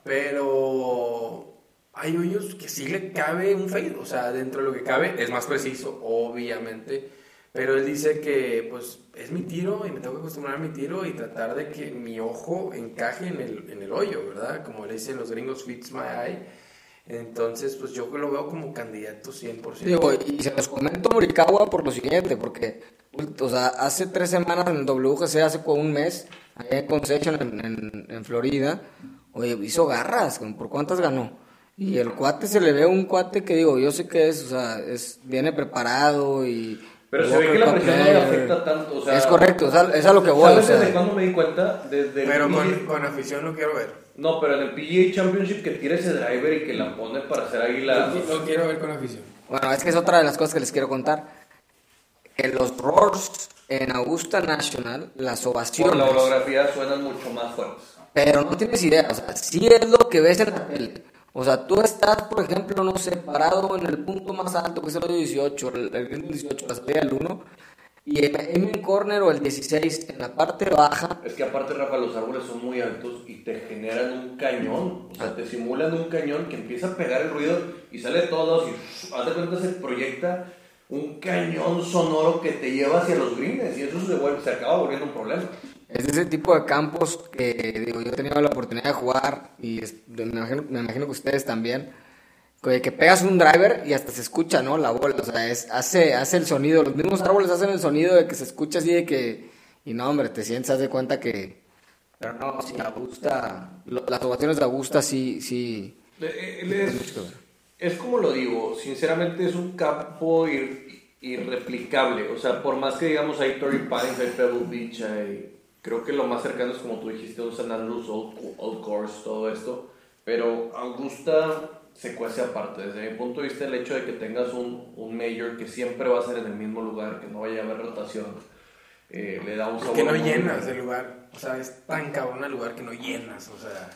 Pero hay hoyos que sí le cabe un fade. O sea, dentro de lo que cabe es más preciso, obviamente. Pero él dice que, pues, es mi tiro y me tengo que acostumbrar a mi tiro y tratar de que mi ojo encaje en el, en el hoyo, ¿verdad? Como le dicen los gringos, fits my eye. Entonces, pues yo lo veo como candidato 100%. Digo, y se los comento Morikawa por lo siguiente, porque, o sea, hace tres semanas en WGC, hace un mes, allá en Concession, en, en Florida, Oye, hizo garras, ¿por cuántas ganó? Y el cuate se le ve un cuate que digo, yo sé que es, o sea, es, viene preparado y... Pero se ve que la presión no le afecta tanto, o sea... Es correcto, es a, lo que voy. ¿Sabes desde cuándo me di cuenta? Desde pero con, con, afición lo quiero ver. No, pero en el PGA Championship que tira ese driver y que la pone para hacer águila... Lo, quiero ver con afición. Bueno, es que es otra de las cosas que les quiero contar. En los Roars en Augusta National, las ovaciones... Por la holografía suenan mucho más fuertes. Pero no tienes idea, o sea, sí es lo que ves en la tele. O sea, tú estás, por ejemplo, no sé, parado en el punto más alto, que es el 18, el, el 18, la salida del 1, y en el corner o el 16, en la parte baja. Es que aparte, Rafa, los árboles son muy altos y te generan un cañón. O sea, te simulan un cañón que empieza a pegar el ruido y sale todo y haz de cuenta se proyecta un cañón sonoro que te lleva hacia los greens y eso se, vuelve, se acaba volviendo un problema. Es ese tipo de campos que digo, yo he tenido la oportunidad de jugar y me, imagino, que ustedes también, que pegas un driver y hasta se escucha, ¿no? La bola, o sea, es, hace, hace el sonido, los mismos árboles hacen el sonido de que se escucha así de que, y no, hombre, te sientes, de cuenta que, pero no, si Augusta, las ovaciones de Augusta sí, sí. Eh, es, es, como lo digo, sinceramente es un campo irreplicable, o sea, por más que digamos hay Torrey Pines, hay Pebble Beach, hay Creo que lo más cercano es como tú dijiste, un San Andrews, Old, Course, todo esto. Pero Augusta se cuece aparte. Desde mi punto de vista, el hecho de que tengas un, un major que siempre va a ser en el mismo lugar, que no vaya a haber rotación, eh, le da un sabor. Que no llenas el lugar. O sea, es tan cabrón el lugar que no llenas. O sea,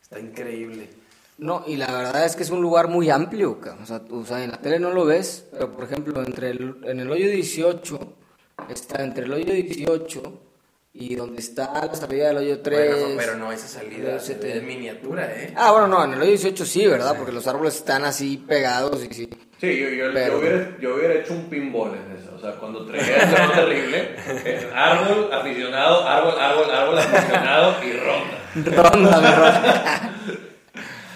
está increíble. No, y la verdad es que es un lugar muy amplio. O sea, o sea en la tele no lo ves, pero por ejemplo, entre el, en el hoyo 18, está entre el hoyo 18 y donde está la salida del hoyo 3. pero no, esa salida es miniatura, ¿eh? Ah, bueno, no, en el hoyo 18 sí, ¿verdad? Porque los árboles están así pegados y sí. Sí, yo, yo, yo, hubiera, yo hubiera hecho un pinball en eso. O sea, cuando traía el terrible, eh, árbol, aficionado, árbol, árbol, árbol, aficionado y ronda. Ronda, mi ronda.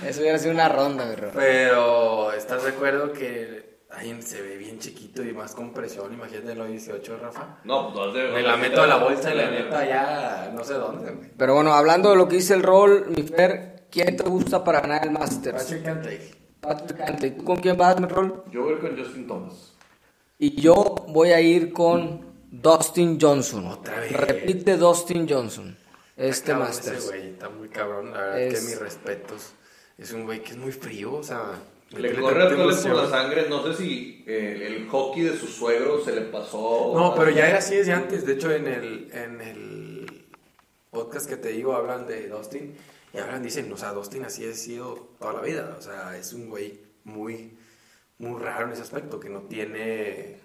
Eso hubiera sido una ronda, mi ronda. Pero, ¿estás de acuerdo que Ahí se ve bien chiquito y más compresión, imagínate los 18, Rafa. No, pues de, Me la meto a la bolsa y la neta ya no sé dónde. Pero bueno, hablando de lo que dice el rol, mi Fer, ¿quién te gusta para ganar el Masters? Patrick Cantley. Patrick Cantley. ¿Tú con quién vas, mi rol? Yo voy con Justin Thomas. Y yo voy a ir con Dustin Johnson. Otra vez. Repite Dustin Johnson. Este Masters. Ese güey está muy cabrón, la verdad que mis respetos. Es un güey que es muy frío, o sea le corre a por la sangre, no sé si el, hockey de su suegro se le pasó. No, pero ya era así desde antes. De hecho, en el, en el podcast que te digo hablan de Dustin y hablan, dicen, o sea, Dustin así ha sido toda la vida. O sea, es un güey muy, muy raro en ese aspecto, que no tiene...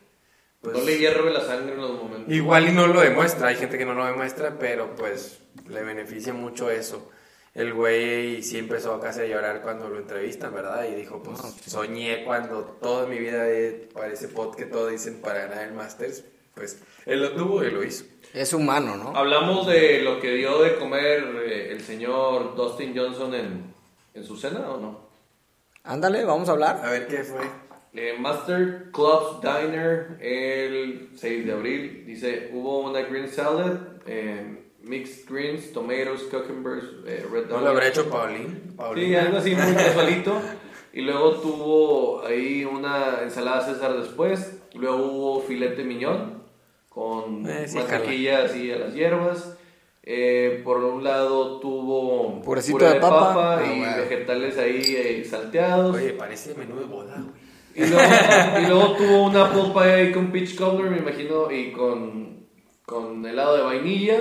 Pues, no le hierve la sangre en los momentos. Igual y no lo demuestra, hay gente que no lo demuestra, pero pues le beneficia mucho eso el güey sí empezó casi a llorar cuando lo entrevistan, ¿verdad? Y dijo, pues soñé cuando toda mi vida parece pod que todo dicen para ganar el Masters, pues él lo tuvo y lo hizo. Es humano, ¿no? Hablamos de lo que dio de comer eh, el señor Dustin Johnson en, en, su cena o no? Ándale, vamos a hablar. A ver qué fue. Eh, Master Clubs Diner el 6 de abril dice, hubo una green salad. Mixed greens, tomatoes, cucumbers, eh, red ¿No lo habrá hecho Paulín? Sí, algo así muy casualito. y luego tuvo ahí una ensalada César después. Luego hubo filete miñón con eh, mantequilla así a las hierbas. Eh, por un lado tuvo Purecito de, papa, y ah, vegetales ahí eh, salteados. Oye, parece menú de boda, güey. Y luego, y luego tuvo una popa ahí con peach cobbler, me imagino, y con, con helado de vainilla.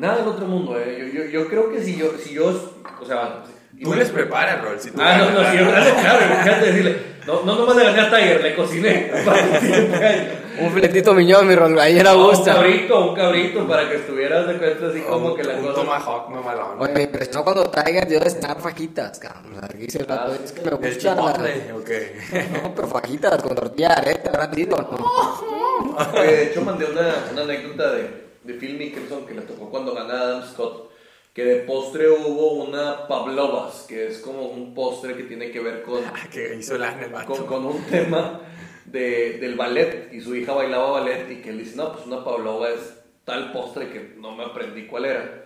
Nada del otro mundo, eh. Yo, yo, yo creo que si yo, si yo, o sea... Tú les preparas, Rol. Si tú ah, no, no, si yo, claro, imagínate decirle, no, no nomás le gané a Tiger, le cociné un filetito miñón, mi rol, ahí era gusto. Un cabrito, un cabrito para que estuvieras de cuenta así como que la un cosa. Un tomahawk malón. Oye, me impresionó cuando Tiger dio de cenar fajitas, cabrón. O sea, aquí se ah, es que me gusta. El chipotle, ok. No, pero fajitas con tortilla de arete, ¿habrán dicho no? Oye, de hecho mandé una, una anécdota de, de Phil Mickelson que le tocó cuando ganaba Adam Scott que de postre hubo una pavlovas, que es como un postre que tiene que ver con... que hizo el con, con un tema de, del ballet y su hija bailaba ballet y que él dice, no, pues una pavlova es tal postre que no me aprendí cuál era.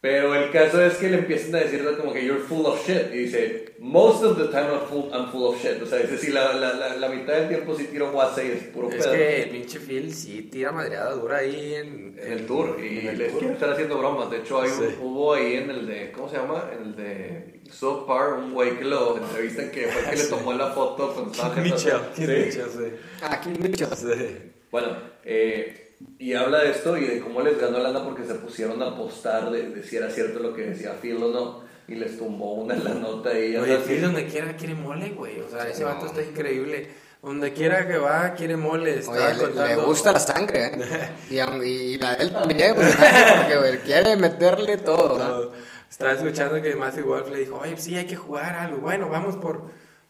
Pero el caso es que le empiezan a decir como que you're full of shit. Y dice, most of the time I'm full, I'm full of shit. O sea, dice, sí, la, la, la, mitad del tiempo sí tiro guase y es puro Es que el pinche Phil sí tira madreada dura ahí en, en el tour. Y les quiero estar haciendo bromas. De hecho, hay hubo ahí en el de, ¿cómo se llama? En el de So Par, un güey que lo entrevistan que fue el que le tomó la foto cuando estaba Mitchell. Mitchell, sí. Ah, Mitchell. Sí. Bueno, eh y habla de esto y de cómo les ganó lana porque se pusieron a apostar de, si era cierto lo que decía Phil o no. Y les tumbó una en la nota y Oye, Phil donde quiera quiere mole, güey. O sea, ese vato está increíble. Donde quiera que va, quiere mole. Está le, gusta la sangre, ¿eh? y, y, la de él también, pues, porque quiere meterle todo. Estaba escuchando que Matthew Wolf le dijo, oye, sí, hay que jugar algo. Bueno, vamos por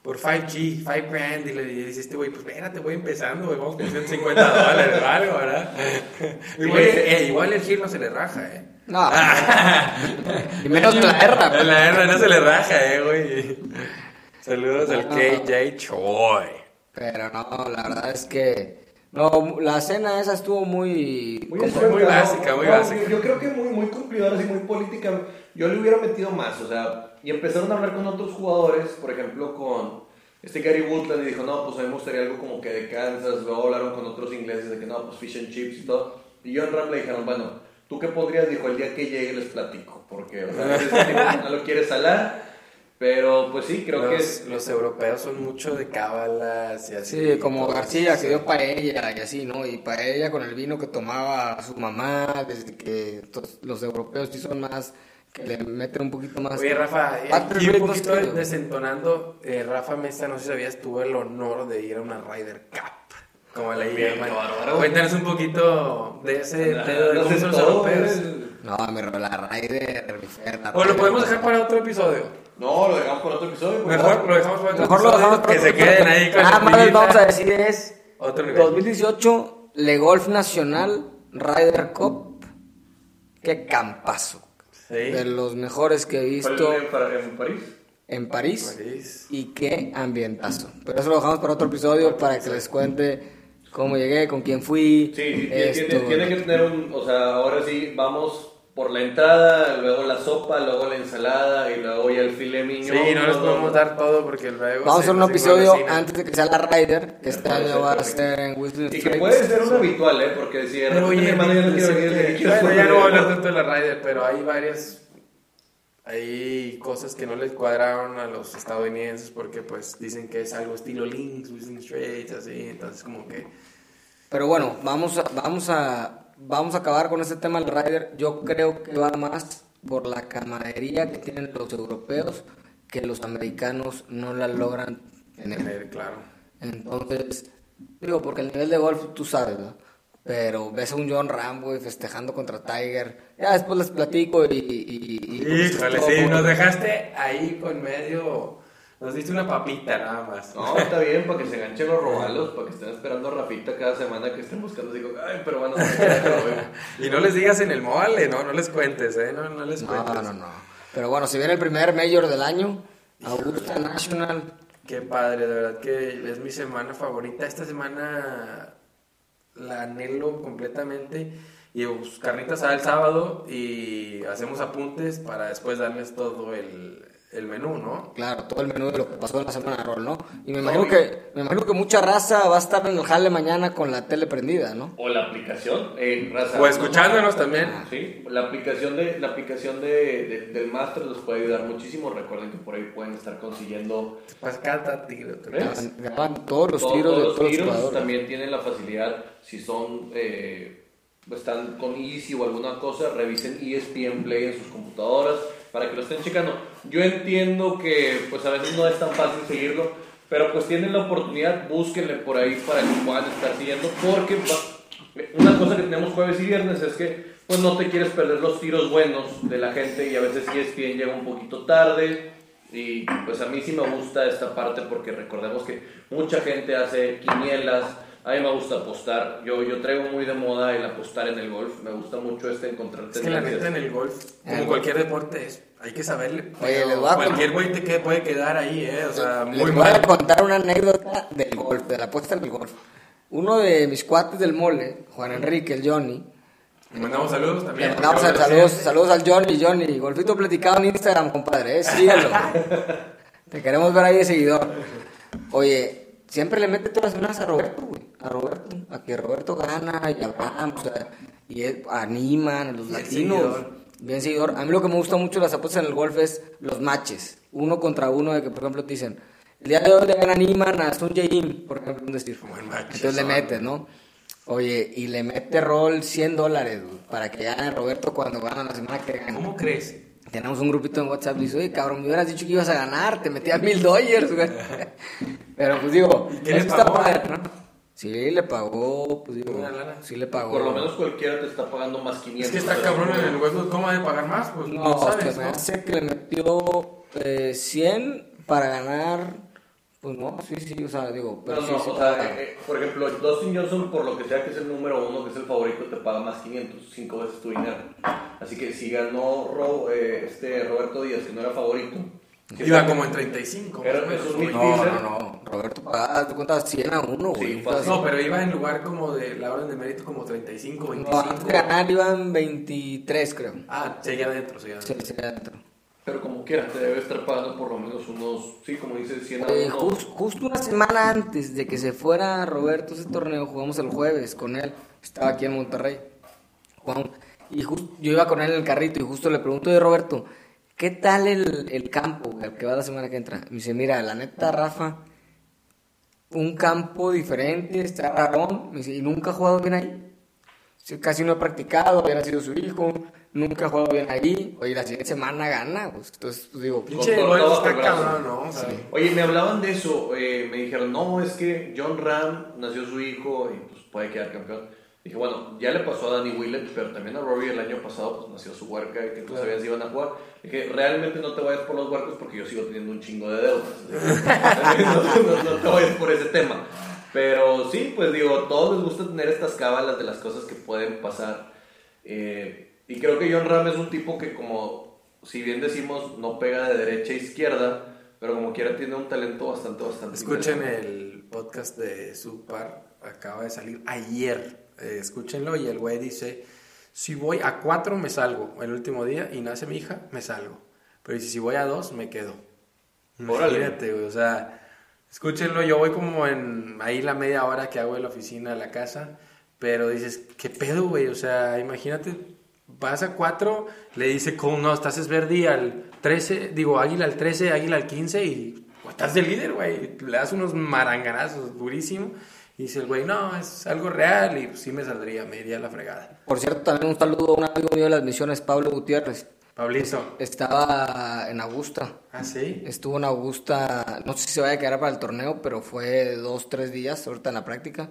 por 5G, 5 grand, y le dice este güey, pues espérate, voy empezando, güey, vamos con 150 dólares o algo, ¿verdad? igual, eh, igual el giro no se le raja, ¿eh? No. y menos la R. La R no se le raja, ¿eh, güey? Saludos al KJ Choi. Pero no, la verdad es que... No, la cena esa estuvo muy... Muy, muy básica, muy básica. Yo creo que muy, muy cumplidora, así, muy política. Yo le hubiera metido más, o sea y empezaron a hablar con otros jugadores, por ejemplo con este Gary Woodland y dijo, no, pues a mí me gustaría algo como que de Kansas, luego hablaron con otros ingleses de que no, pues fish and chips y todo. Y John Ram le dijeron, bueno, ¿tú qué podrías? Dijo, el día que llegue les platico, porque o sea, no lo quieres salar. Pero pues sí, creo que es... Los europeos son mucho de cábalas y así. Sí, como García que dio paella y así, ¿no? Y paella con el vino que tomaba su mamá, desde que los europeos sí son más que le meten un poquito más. Oye, Rafa, aquí un poquito desentonando, eh, Rafa Mesa, no sé si sabías, tuvo el honor de ir a una Ryder Cup. Como la llaman. Cuéntanos un poquito de ese pedo de los europeos. No, me la Ryder, O lo podemos dejar para otro episodio. No, lo dejamos para otro episodio. Mejor lo dejamos para otro Mejor episodio. Lo dejamos para que se queden ahí con Nada más les vamos a decir es otro nivel. 2018 Le Golf Nacional Ryder Cup. Qué campazo de los mejores que he visto. En, en París? En París. Y qué ambientazo. Pero eso lo dejamos para otro episodio para que les cuente cómo llegué, con quién fui. Sí, tiene, tiene, que tener un. O sea, ahora sí, vamos por la entrada, luego la sopa, luego la ensalada y luego ya el filet mignon. Sí, no les podemos dar todo porque luego. Vamos a hacer un episodio antes de que sea la Rider, que este año va a ser en Whistler Y que puede ser un habitual, ¿eh? Porque si de repente mi hermano ya no quiere venir, ya no voy a hablar tanto de la Rider, pero hay varias. Hay cosas que no les cuadraron a los estadounidenses porque pues dicen que es algo estilo Links, Whistling Straits, así, entonces como que... Pero bueno, vamos a, vamos a vamos a acabar con este tema del rider. Yo creo que va más por la camaradería que tienen los europeos que los americanos no la logran tener. claro. Entonces, digo, porque el nivel de golf tú sabes, ¿no? Pero ves a un John Rambo festejando contra Tiger. Ya después les platico y. y, y, sí, nos dejaste ahí con medio nos diste una papita nada más. No, está bien, para que se enganchen los robalos, para que estén esperando a Rafita cada semana que estén buscando. Digo, ay, pero bueno, Y no les digas en el mole, ¿no? No les cuentes, ¿eh? No, no les cuentes. No, no, no. Pero bueno, si viene el primer Mayor del año, Augusta National. Qué padre, de verdad que es mi semana favorita. Esta semana la anhelo completamente. Y pues, carnitas el sábado y hacemos apuntes para después darles todo el el menú, ¿no? Claro, todo el menú de lo que pasó en la semana de rol, ¿no? Y me imagino, que, me imagino que mucha raza va a estar en el jale mañana con la tele prendida, ¿no? O la aplicación, eh, raza. O escuchándonos también. Sí, la aplicación, de, la aplicación de, del Master les puede ayudar muchísimo. Recuerden que por ahí pueden estar consiguiendo... Pues cada tiro. Graban todos los tiros de todos los tiros. También tienen la facilidad, si son... Eh, están con Easy o alguna cosa, revisen ESPN Play en sus computadoras para que lo estén checando. Yo entiendo que pues a veces no es tan fácil seguirlo, pero pues tienen la oportunidad, búsquenle por ahí para que puedan estar siguiendo, porque una cosa que tenemos jueves y viernes es que pues no te quieres perder los tiros buenos de la gente y a veces ESPN llega un poquito tarde y pues a mí sí me gusta esta parte porque recordemos que mucha gente hace quinielas, a mí me gusta apostar. Yo, yo traigo muy de moda el apostar en el golf. Me gusta mucho este encontrar Es que la neta en el golf, como cualquier deporte, es, hay que saberle. Oye, cualquier güey te puede quedar ahí, ¿eh? O sea, muy les voy a contar una anécdota del golf, de la apuesta en el golf. Uno de mis cuates del mole, Juan Enrique, el Johnny. Le mandamos saludos también. Le mandamos saludos, saludos al Johnny, Johnny. Golfito platicado en Instagram, compadre, ¿eh? Síguelo. te queremos ver ahí de seguidor. Oye, siempre le mete todas las semanas a Roberto, güey. A Roberto. A que Roberto gana y hablamos. O sea, y animan a los latinos. Bien seguidor. A mí lo que me gusta mucho de las apuestas en el golf es los matches. Uno contra uno, de que por ejemplo te dicen, el día de hoy le animan a Sun Jae por ejemplo, un decir. Entonces le metes, ¿no? Oye, y le mete rol 100 dólares para que gane Roberto cuando gana la semana que gana. ¿Cómo crees? Tenemos un grupito en WhatsApp y dice, oye, cabrón, me hubieras dicho que ibas a ganar, te metía mil dólares, güey. Pero pues digo, ¿qué le pagó? ¿no? Sí, le pagó, pues digo, sí le pagó. Por lo menos cualquiera te está pagando más 500. Es que está cabrón en el hueco, ¿cómo va a pagar más? Pues no, no sabes, que me hace que le metió eh, 100 para ganar pues no, sí, sí, o sea, digo, pero sí, o sea, eh, eh, por ejemplo, Dustin Johnson, por lo que sea que es el número uno, que es el favorito, te paga más 500, cinco veces tu dinero. Así que si ganó Ro, eh, este Roberto Díaz, que no era favorito, Iba como en 35. Era, no, no, no, Roberto pagaba, tú cuentas 100 a 1, güey. no, pero iba en lugar como de la orden de mérito como 35, 25. No, ganar iban 23, creo. Ah, seguía adentro, seguía adentro. Sí, seguía adentro. Pero como quiera, te debe estar pagando por lo menos unos, sí, como dices, 100 eh, justo una semana antes de que se fuera Roberto ese torneo, jugamos el jueves con él. Estaba aquí en Monterrey. y justo, yo iba con él en el carrito y justo le pregunto de Roberto, ¿qué tal el, el campo, el que va la semana que entra? Me dice, mira, la neta, Rafa, un campo diferente, está raro. Me dice, ¿y nunca ha jugado bien ahí? casi no he practicado, había nacido su hijo, nunca ha jugado bien ahí. Oye, la siguiente semana gana, pues, entonces pues, digo, Pinche está cabrón, ¿no? Oye, me hablaban de eso, eh, me dijeron, no, es que John Ram nació su hijo y pues puede quedar campeón. Dije, bueno, ya le pasó a Danny Willett, pero también a Rory el año pasado pues nació su huerca y que tú sabías si iban a jugar. Dije, realmente no te vayas por los huercos porque yo sigo teniendo un chingo de deudas. no, no te vayas por ese tema. Pero sí, pues digo, todos les gusta tener estas cábalas de las cosas que pueden pasar. Eh, y creo que John Ram es un tipo que como, si bien decimos, no pega de derecha a izquierda, pero como quiera tiene un talento bastante, bastante. Escuchen el podcast de Supar, acaba de salir ayer, eh, escúchenlo y el güey dice, si voy a cuatro me salgo el último día y nace mi hija, me salgo. Pero si voy a dos, me quedo. Imagínate, güey, o sea, escúchenlo, yo voy como en ahí la media hora que hago en la oficina, a la casa, pero dices, ¿qué pedo, güey? O sea, imagínate vas a 4, le dice, ¿cómo no? Estás es verde al 13, digo, águila al 13, águila al 15 y estás de líder, güey. Le das unos maranganazos durísimo. Y dice el güey, no, es algo real y sí me saldría, me iría a la fregada. Por cierto, también un saludo a un amigo mío de las misiones, Pablo Gutiérrez. Pablito. Estaba en Augusta. ¿Ah, sí? Estuvo en Augusta, no sé si se vaya a quedar para el torneo, pero fue dos, tres días ahorita en la práctica.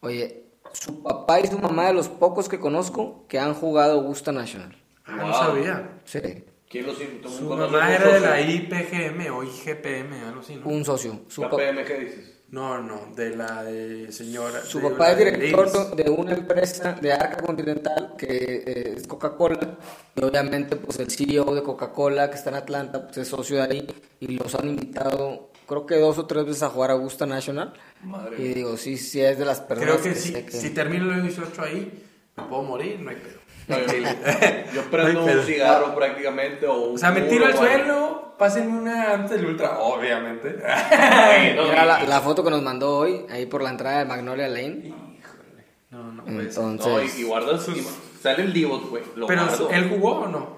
Oye, su papá y su mamá de los pocos que conozco que han jugado Augusta National. Ah, no sabía. Sí. ¿Quién los Su mamá era de la IPGM o IGPM, algo así, ¿no? Un socio. Su PM qué dices? No, no, de la de señora. Su papá es director de, una empresa de arca continental que eh, es Coca-Cola. Y obviamente, pues el CEO de Coca-Cola, que está en Atlanta, pues es socio de ahí. Y los han invitado, creo que dos o tres veces a jugar a Augusta National. Madre y digo, sí, sí, es de las personas. Creo que, si, si termino el 18 ahí, me puedo morir, no hay pedo. yo prendo un cigarro prácticamente o un O sea, me tiro al suelo pásenme una antes del ultra, obviamente. Mira la, la, foto que nos mandó hoy, ahí por la entrada de Magnolia Lane. Híjole. No, no, Entonces... No, y, guarda sus... Sale el Divot, güey. Pero, ¿él jugó o no?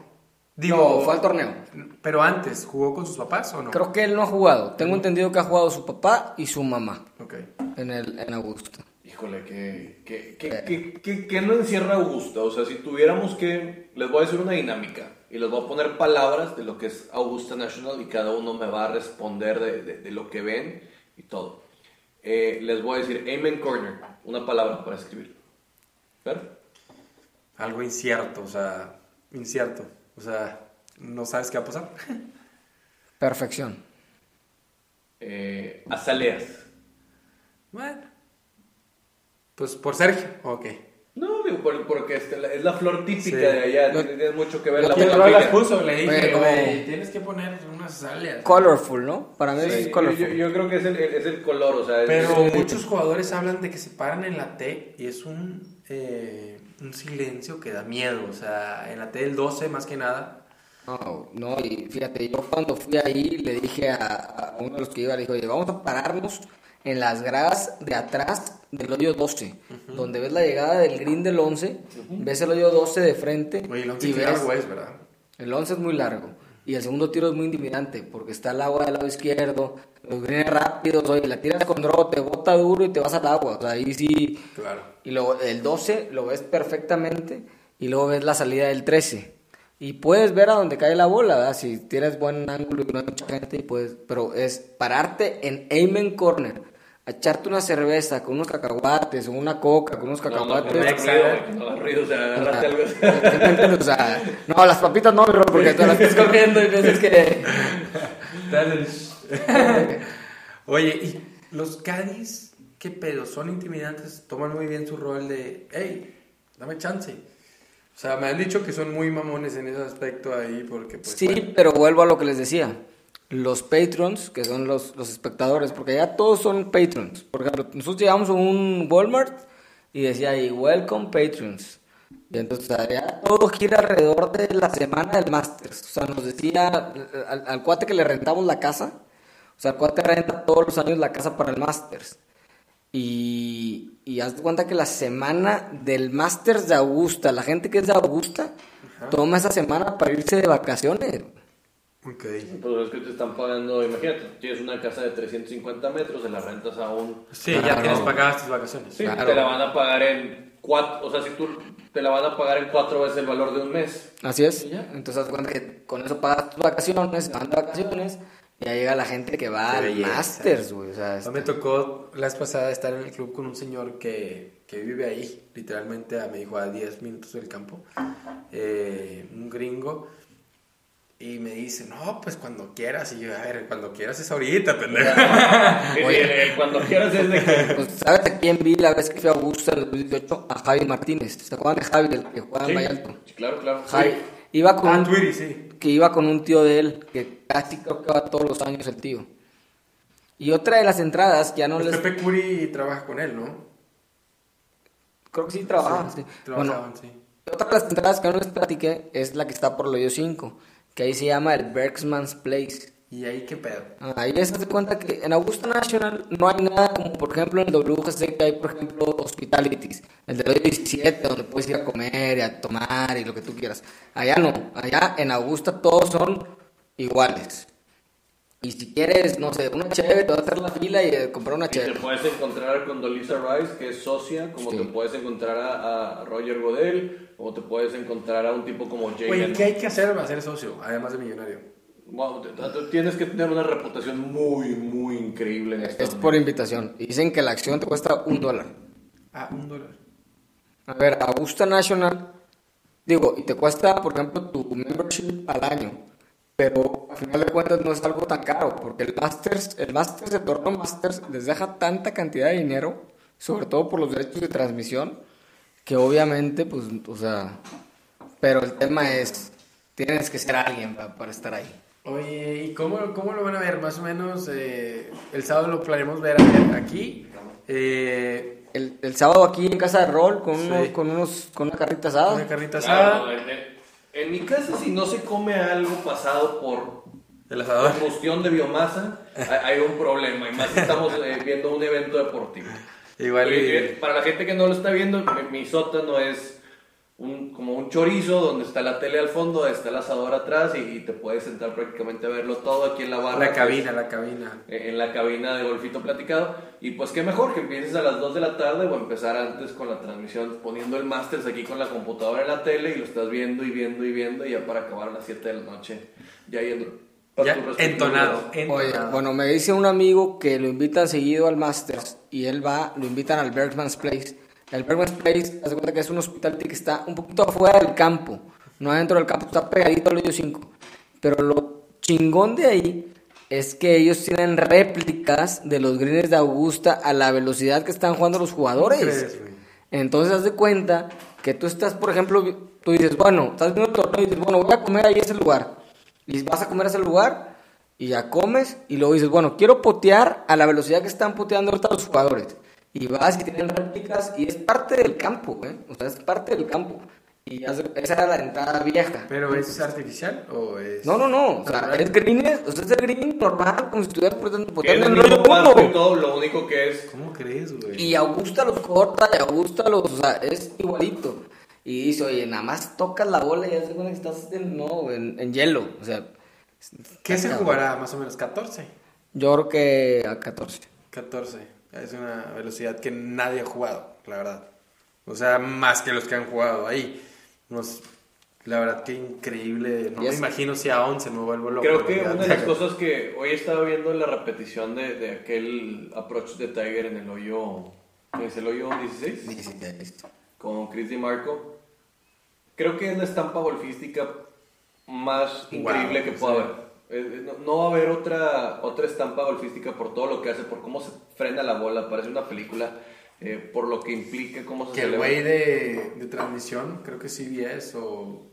Digo, fue al torneo. Pero antes, ¿jugó con sus papás o no? Creo que él no ha jugado. Tengo entendido que ha jugado su papá y su mamá. Ok. En, el, en Augusta. Híjole, que, que, que, que, no encierra Augusta. O sea, si tuviéramos que. Les voy a decir una dinámica y les voy a poner palabras de lo que es Augusta National y cada uno me va a responder de, de, lo que ven y todo. Eh, les voy a decir Amen Corner, una palabra para escribir. ¿Ver? Algo incierto, o sea, incierto. O sea, no sabes qué va a pasar. Perfección. Eh, azaleas. Bueno. Pues por Sergio, ok. No, digo, porque es la flor típica de allá, tiene mucho que ver la flor. las puso, le dije, tienes que poner unas azaleas. Colorful, ¿no? Para mí es colorful. Yo, creo que es el, es el color, o sea. Pero muchos jugadores hablan de que se paran en la T y es un, eh, un silencio que da miedo, o sea, en la T del 12 más que nada. No, no, y fíjate, yo cuando fui ahí le dije a, uno de los que iba, le dije, oye, vamos a pararnos en las gradas de atrás del hoyo 12, donde ves la llegada del green del 11, ves el hoyo 12 de frente. el 11 y ves, largo es, ¿verdad? El 11 es muy largo. Y el segundo tiro es muy intimidante, porque está el agua del lado izquierdo, los greens rápidos, oye, la tiras con draw, te bota duro y te vas al agua. O sea, ahí sí. Claro. Y luego el 12 lo ves perfectamente, y luego ves la salida del 13. Y puedes ver a dónde cae la bola, ¿verdad? Si tienes buen ángulo y no hay mucha gente, y puedes, pero es pararte en Amen Corner echarte una cerveza con unos cacahuates o una coca con unos cacahuates. No, no, o sea, no, las papitas no, porque te las estás comiendo y piensas que. Oye, ¿y los Cádiz qué pedo? Son intimidantes, toman muy bien su rol de, hey, dame chance. O sea, me han dicho que son muy mamones en ese aspecto ahí porque pues... Sí, pero vuelvo a lo que les decía los patrons, que son los, los espectadores, porque ya todos son patrons. Por ejemplo, nosotros llegamos a un Walmart y decía ahí, welcome patrons. Y entonces ya todo gira alrededor de la semana del Masters. O sea, nos decía al, cuate que le rentamos la casa, o sea, el cuate renta todos los años la casa para el Masters. Y, y haz de cuenta que la semana del Masters de Augusta, la gente que es de Augusta, toma esa semana para irse de vacaciones. Ok. Pues es que te están pagando, imagínate, tienes una casa de 350 metros, se la rentas a un... Sí, ya tienes pagadas tus vacaciones. Sí, te la van a pagar en cuatro, o sea, si tú te la van a pagar en cuatro veces el valor de un mes. Así es. Entonces, haz cuenta que con eso pagas tus vacaciones, van de vacaciones, y ya llega la gente que va al Masters, güey. O sea, Me tocó la vez pasada estar en el club con un señor que, que vive ahí, literalmente, me dijo, a 10 minutos del campo, eh, un gringo y me dice, no, pues cuando quieras. Y yo, a ver, cuando quieras es ahorita, pendejo. Oye, cuando quieras es de que... Pues, ¿sabes a quién vi la vez que fui a Augusta en el 2018? A Javi Martínez. ¿Se acuerdan de Javi, el que juega en Vallalto? Sí, claro, claro. Javi. Iba con, ah, un, sí. que iba con un tío de él, que casi creo que va todos los años el tío. Y otra de las entradas, ya no pues les... Pepe Curi trabaja con él, ¿no? Creo que sí trabaja. Sí, Trabajaban, sí. Otra de las entradas que no les platiqué es la que está por el hoyo 5 que ahí se llama el Bergsman's Place. ¿Y ahí qué pedo? ahí se hace cuenta que en Augusta National no hay nada como, por ejemplo, en el WGC que hay, por ejemplo, hospitalities. El de 17, donde puedes ir a comer y a tomar y lo que tú quieras. Allá no. Allá en Augusta todos son iguales. Y si quieres, no sé, una chévere, te vas a hacer la fila y eh, comprar una chévere. Te puedes encontrar con Dolisa Rice, que es socia, como te puedes encontrar a, Roger Godel, o te puedes encontrar a un tipo como Jay. Oye, ¿qué hay que hacer para ser socio, además de millonario? Wow, tienes que tener una reputación muy, muy increíble en Es por invitación. Y dicen que la acción te cuesta un dólar. Ah, un dólar. A ver, Augusta National, digo, y te cuesta, por ejemplo, tu membership al año pero al final de cuentas no es algo tan caro, porque el Masters, el Masters, el torneo Masters les deja tanta cantidad de dinero, sobre todo por los derechos de transmisión, que obviamente, pues, o sea, pero el tema es, tienes que ser alguien para, estar ahí. Oye, ¿y cómo, cómo, lo van a ver? Más o menos, eh, el sábado lo planeamos ver aquí. Eh, el, el, sábado aquí en Casa de Rol, con, unos, con, unos, con una carrita asada. Una carrita asada. En mi casa, si no se come algo pasado por el asador. combustión de biomasa, hay, un problema. Y más estamos eh, viendo un evento deportivo. Igual y... para la gente que no lo está viendo, mi, mi sótano es un, como un chorizo donde está la tele al fondo, está el asador atrás y, te puedes sentar prácticamente a verlo todo aquí en la barra. La cabina, la cabina. Eh, en la cabina de Golfito Platicado. Y pues qué mejor que empieces a las 2 de la tarde o empezar antes con la transmisión, poniendo el Masters aquí con la computadora en la tele y lo estás viendo y viendo y viendo y ya para acabar a las 7 de la noche. Ya yendo. Ya, entonado, entonado. bueno, me dice un amigo que lo invitan seguido al Masters y él va, lo invitan al Bergman's Place el Bergman's Place, hace cuenta que es un hospital que está un poquito afuera del campo, no adentro del campo, está pegadito al hoyo 5. Pero lo chingón de ahí es que ellos tienen réplicas de los greens de Augusta a la velocidad que están jugando los jugadores. Entonces, haz de cuenta que tú estás, por ejemplo, tú dices, bueno, estás viendo el torneo y dices, bueno, voy a comer ahí ese lugar. Y vas a comer a ese lugar y ya comes y luego dices, bueno, quiero potear a la velocidad que están poteando ahorita los jugadores y vas y tienen réplicas y es parte del campo, ¿eh? O sea, es parte del campo. Y esa era la entrada vieja. ¿Pero es artificial o es...? No, no, no. O sea, es green, o sea, es el green normal, como si estuvieras poniendo el rollo y todo, lo único que es... ¿Cómo crees, güey? Y Augusta los corta, y Augusta los... O sea, es igualito. Y dice, oye, nada más tocas la bola y ya se que estás en, no, en, en hielo. O sea... ¿Qué se jugará? ¿Más o menos 14? Yo creo que a 14. 14. Es una velocidad que nadie ha jugado, la verdad. O sea, más que los que han jugado ahí. la verdad que increíble. No me imagino si a 11 me vuelvo loco. Creo que una de las cosas que hoy estaba viendo en la repetición de, de aquel approach de Tiger en el hoyo. ¿Es el hoyo 16? 16. Con Chris DiMarco. Creo que es la estampa golfística más increíble que pueda haber. Eh, no, va a haber otra, otra estampa golfística por todo lo que hace, por cómo se frena la bola, parece una película, eh, por lo que implica cómo se Que el güey de, de, transmisión, creo que CBS o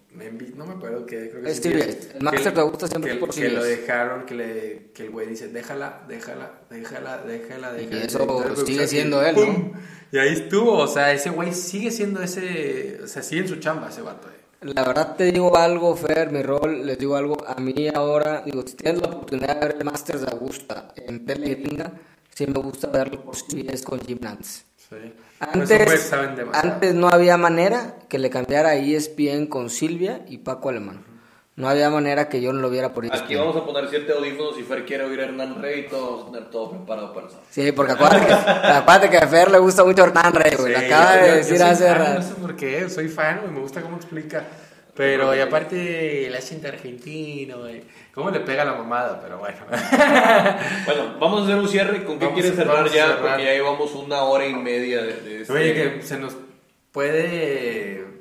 no me acuerdo que creo que es CBS. El Master te gusta siempre que, por. Que lo dejaron, que, le, que el güey dice, déjala, déjala, déjala, déjala, déjala. Y eso sigue siendo él, ¿no? Y ahí estuvo, o sea, ese güey sigue siendo ese, o sea, sigue en su chamba ese vato. La verdad te digo algo, Fer, mi rol, les digo algo, a mí ahora, digo, si tienes la oportunidad de ver el Masters de Augusta en tele sí me gusta verlo por si es con Jim Nance. Sí. Antes, antes no había manera que le cambiara a ESPN con Silvia y Paco Alemán. No había manera que yo no lo viera por. Aquí vamos a poner siete audífonos y Fer quiere oír a Hernán Rey y todos vamos a tener todo preparado para eso. Sí, porque acuérdate que, acuérdate que a Fer le gusta mucho Hernán Rey, güey. acaba de decir hace rato. No sé por qué, soy fan, güey, me gusta cómo explica. Pero, y aparte, el acento argentino, güey. ¿Cómo le pega la mamada? Pero bueno. bueno, vamos a hacer un cierre. ¿Con qué quieres cerrar ya? Porque ya llevamos una hora y media de, de este... Oye, que se nos puede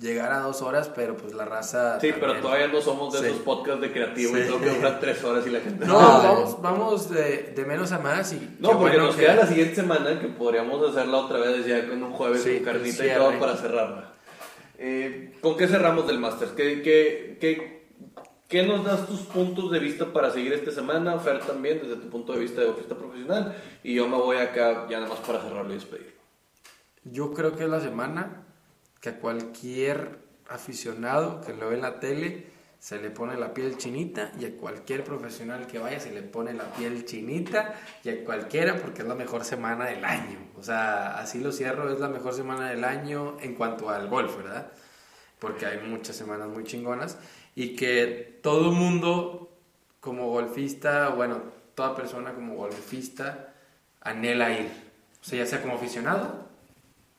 llegar a dos horas, pero pues la raza. Sí, pero todavía no somos de esos podcasts de creativo y tengo que durar tres horas y la gente. No, vamos, vamos de, de, menos a más. y No, porque nos queda la siguiente semana que podríamos hacerla otra vez ya con un jueves con carnita y todo para cerrarla. Eh, ¿Con qué cerramos del Masters? ¿Qué, qué, qué, qué nos das tus puntos de vista para seguir esta semana? Fer también, desde tu punto de vista de oferta profesional. Y yo me voy acá ya nada más para cerrarlo y despedir. Yo creo que es la semana que a cualquier aficionado que lo ve en la tele se le pone la piel chinita y a cualquier profesional que vaya se le pone la piel chinita y a cualquiera porque es la mejor semana del año. O sea, así lo cierro, es la mejor semana del año en cuanto al golf, ¿verdad? Porque hay muchas semanas muy chingonas y que todo mundo como golfista, bueno, toda persona como golfista anhela ir. O sea, ya sea como aficionado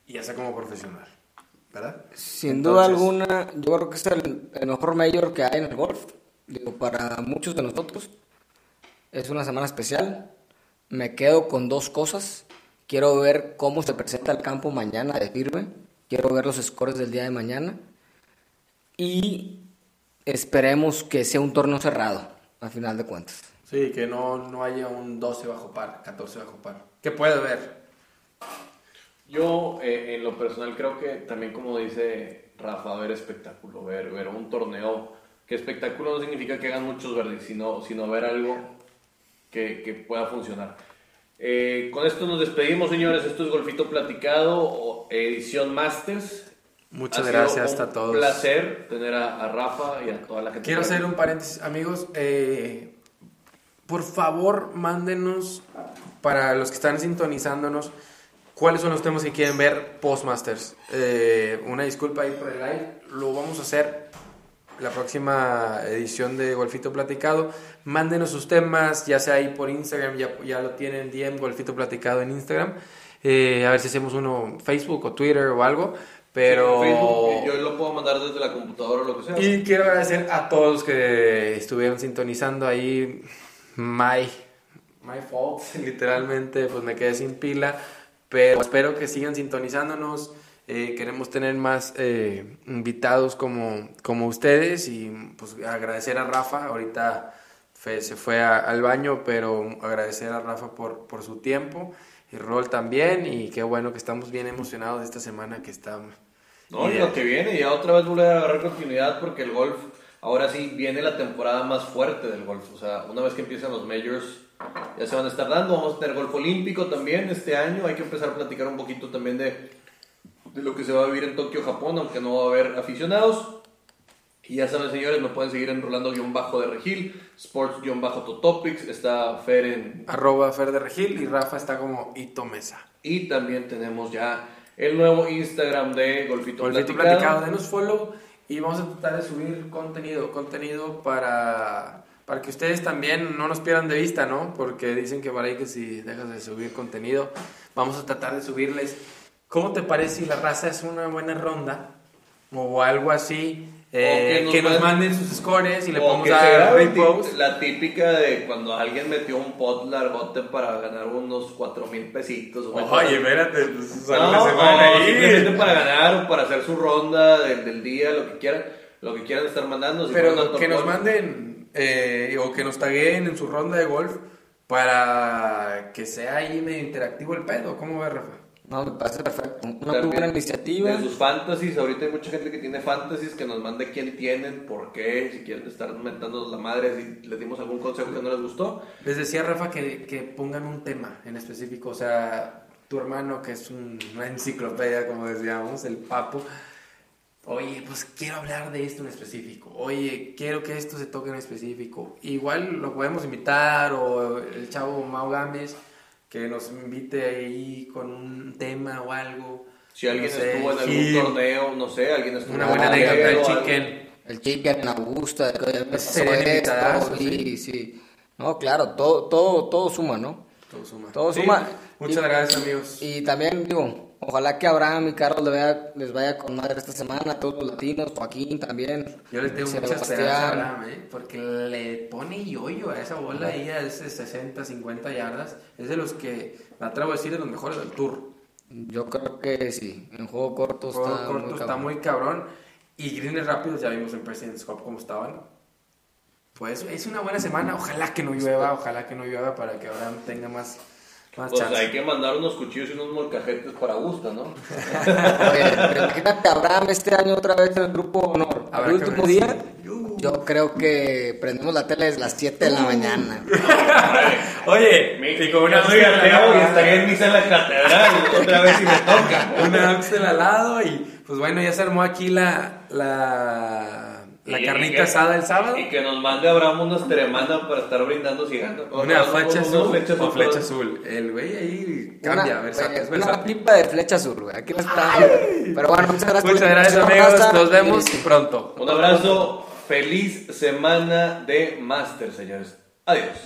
y ya sea como profesional. ¿Verdad? Sin duda alguna, yo creo que es el, mejor mayor que hay en el golf. Digo, para muchos de nosotros es una semana especial. Me quedo con dos cosas. Quiero ver cómo se presenta el campo mañana de firme. Quiero ver los scores del día de mañana. Y esperemos que sea un torneo cerrado, a final de cuentas. Sí, que no, no haya un 12 bajo par, 14 bajo par. ¿Qué puede haber? Yo, eh, en lo personal, creo que también, como dice Rafa, ver espectáculo, ver, ver un torneo. Que espectáculo no significa que hagan muchos verdes, sino, sino ver algo que, que pueda funcionar. Eh, con esto nos despedimos, señores. Esto es Golfito Platicado, edición Masters. Muchas gracias a todos. Un placer tener a, Rafa y a toda la gente. Quiero hacer un paréntesis, amigos. Eh, por favor, mándenos para los que están sintonizándonos cuáles son los temas que quieren ver postmasters. Eh, una disculpa ahí por el live, lo vamos a hacer la próxima edición de Golfito Platicado. Mándenos sus temas, ya sea ahí por Instagram, ya, ya lo tienen DM Golfito Platicado en Instagram. Eh, a ver si hacemos uno Facebook o Twitter o algo. Pero yo lo puedo mandar desde la computadora o lo que sea. Y quiero agradecer a todos los que estuvieron sintonizando ahí. My, my fault, literalmente, pues me quedé sin pila. Pero espero que sigan sintonizándonos. Eh, queremos tener más eh, invitados como, como ustedes y pues agradecer a Rafa. Ahorita se fue al baño, pero agradecer a Rafa por, por su tiempo y Rol también. Y qué bueno que estamos bien emocionados esta semana que estamos. No, y lo que viene, ya otra vez volver a agarrar continuidad porque el golf, ahora sí viene la temporada más fuerte del golf. O sea, una vez que empiezan los majors, ya se van a estar dando. Vamos a tener golf olímpico también este año. Hay que empezar a platicar un poquito también de, de lo que se va a vivir en Tokio, Japón, aunque no va a haber aficionados. Y ya saben, señores, me pueden seguir en Rolando-de Regil, Sports-Totopics, está Fer en... Arroba Fer de Regil y Rafa está como Ito Mesa. Y también tenemos ya el nuevo Instagram de Golfito, Golfito Platicado. Denos follow y vamos a tratar de subir contenido, contenido para, para que ustedes también no nos pierdan de vista, ¿no? Porque dicen que para ahí que si dejas de subir contenido, vamos a tratar de subirles. ¿Cómo te parece si la raza es una buena ronda o algo así? Eh, que, nos, manden sus scores y le podemos dar repost. La típica de cuando alguien metió un pot largote para ganar unos 4 mil pesitos. Oye, espérate, pues, no, no, simplemente para ganar o para hacer su ronda del, del, día, lo que quieran, lo que quieran estar mandando. Pero que nos manden eh, o que nos taguen en su ronda de golf para que sea ahí medio interactivo el pedo. ¿Cómo ves, Rafa? No, me parece perfecto. Una buena iniciativa. De sus fantasies, ahorita hay mucha gente que tiene fantasies que nos mande quién tienen, por qué, si quieren estar inventando la madre, si les dimos algún consejo que no les gustó. Les decía Rafa que, que pongan un tema en específico, o sea, tu hermano que es una enciclopedia, como decíamos, el papo. Oye, pues quiero hablar de esto en específico. Oye, quiero que esto se toque en específico. Igual lo podemos invitar o el chavo Mau Gambis que nos invite ahí con un tema o algo. Si alguien estuvo en algún torneo, no sé, alguien estuvo Una buena anécdota del chicken. El chicken en Augusta, sí, sí. No, claro, todo, todo, todo suma, ¿no? Todo suma. Todo suma. Muchas gracias, amigos. Y también, digo, Ojalá que Abraham y Carlos les vaya, les vaya con madre esta semana, a todos los latinos, Joaquín también. Yo le tengo mucha esperanza a Abraham, ¿eh? porque le pone yoyo a esa bola ahí a ese 60, 50 yardas. Es de los que, me atrevo a decir, de los mejores del tour. Yo creo que sí, en juego corto, juego está, corto muy está muy cabrón. Y greens rápidos, ya vimos en President's Cup cómo estaban. Pues es una buena semana, ojalá que no llueva, ojalá que no llueva para que Abraham tenga más pues hay que mandar unos cuchillos y unos molcajetes para Augusta, ¿no? imagínate Abraham este año otra vez en el grupo honor. El último día, yo creo que prendemos la tele desde las 7 de la mañana. Oye, y como una soy ateo y estaría en misa en la catedral otra vez si me toca. Una Axel al lado y pues bueno, ya se armó aquí la, la la carnita asada el sábado. Y que nos mande Abraham unos teremanas para estar brindando cigando. Una flecha azul o flecha azul. El güey ahí cambia, versátil. Una pipa de flecha azul, güey. Aquí la está. Pero bueno, muchas gracias. Muchas gracias, amigos. Nos vemos pronto. Un abrazo. Feliz semana de Master, señores. Adiós.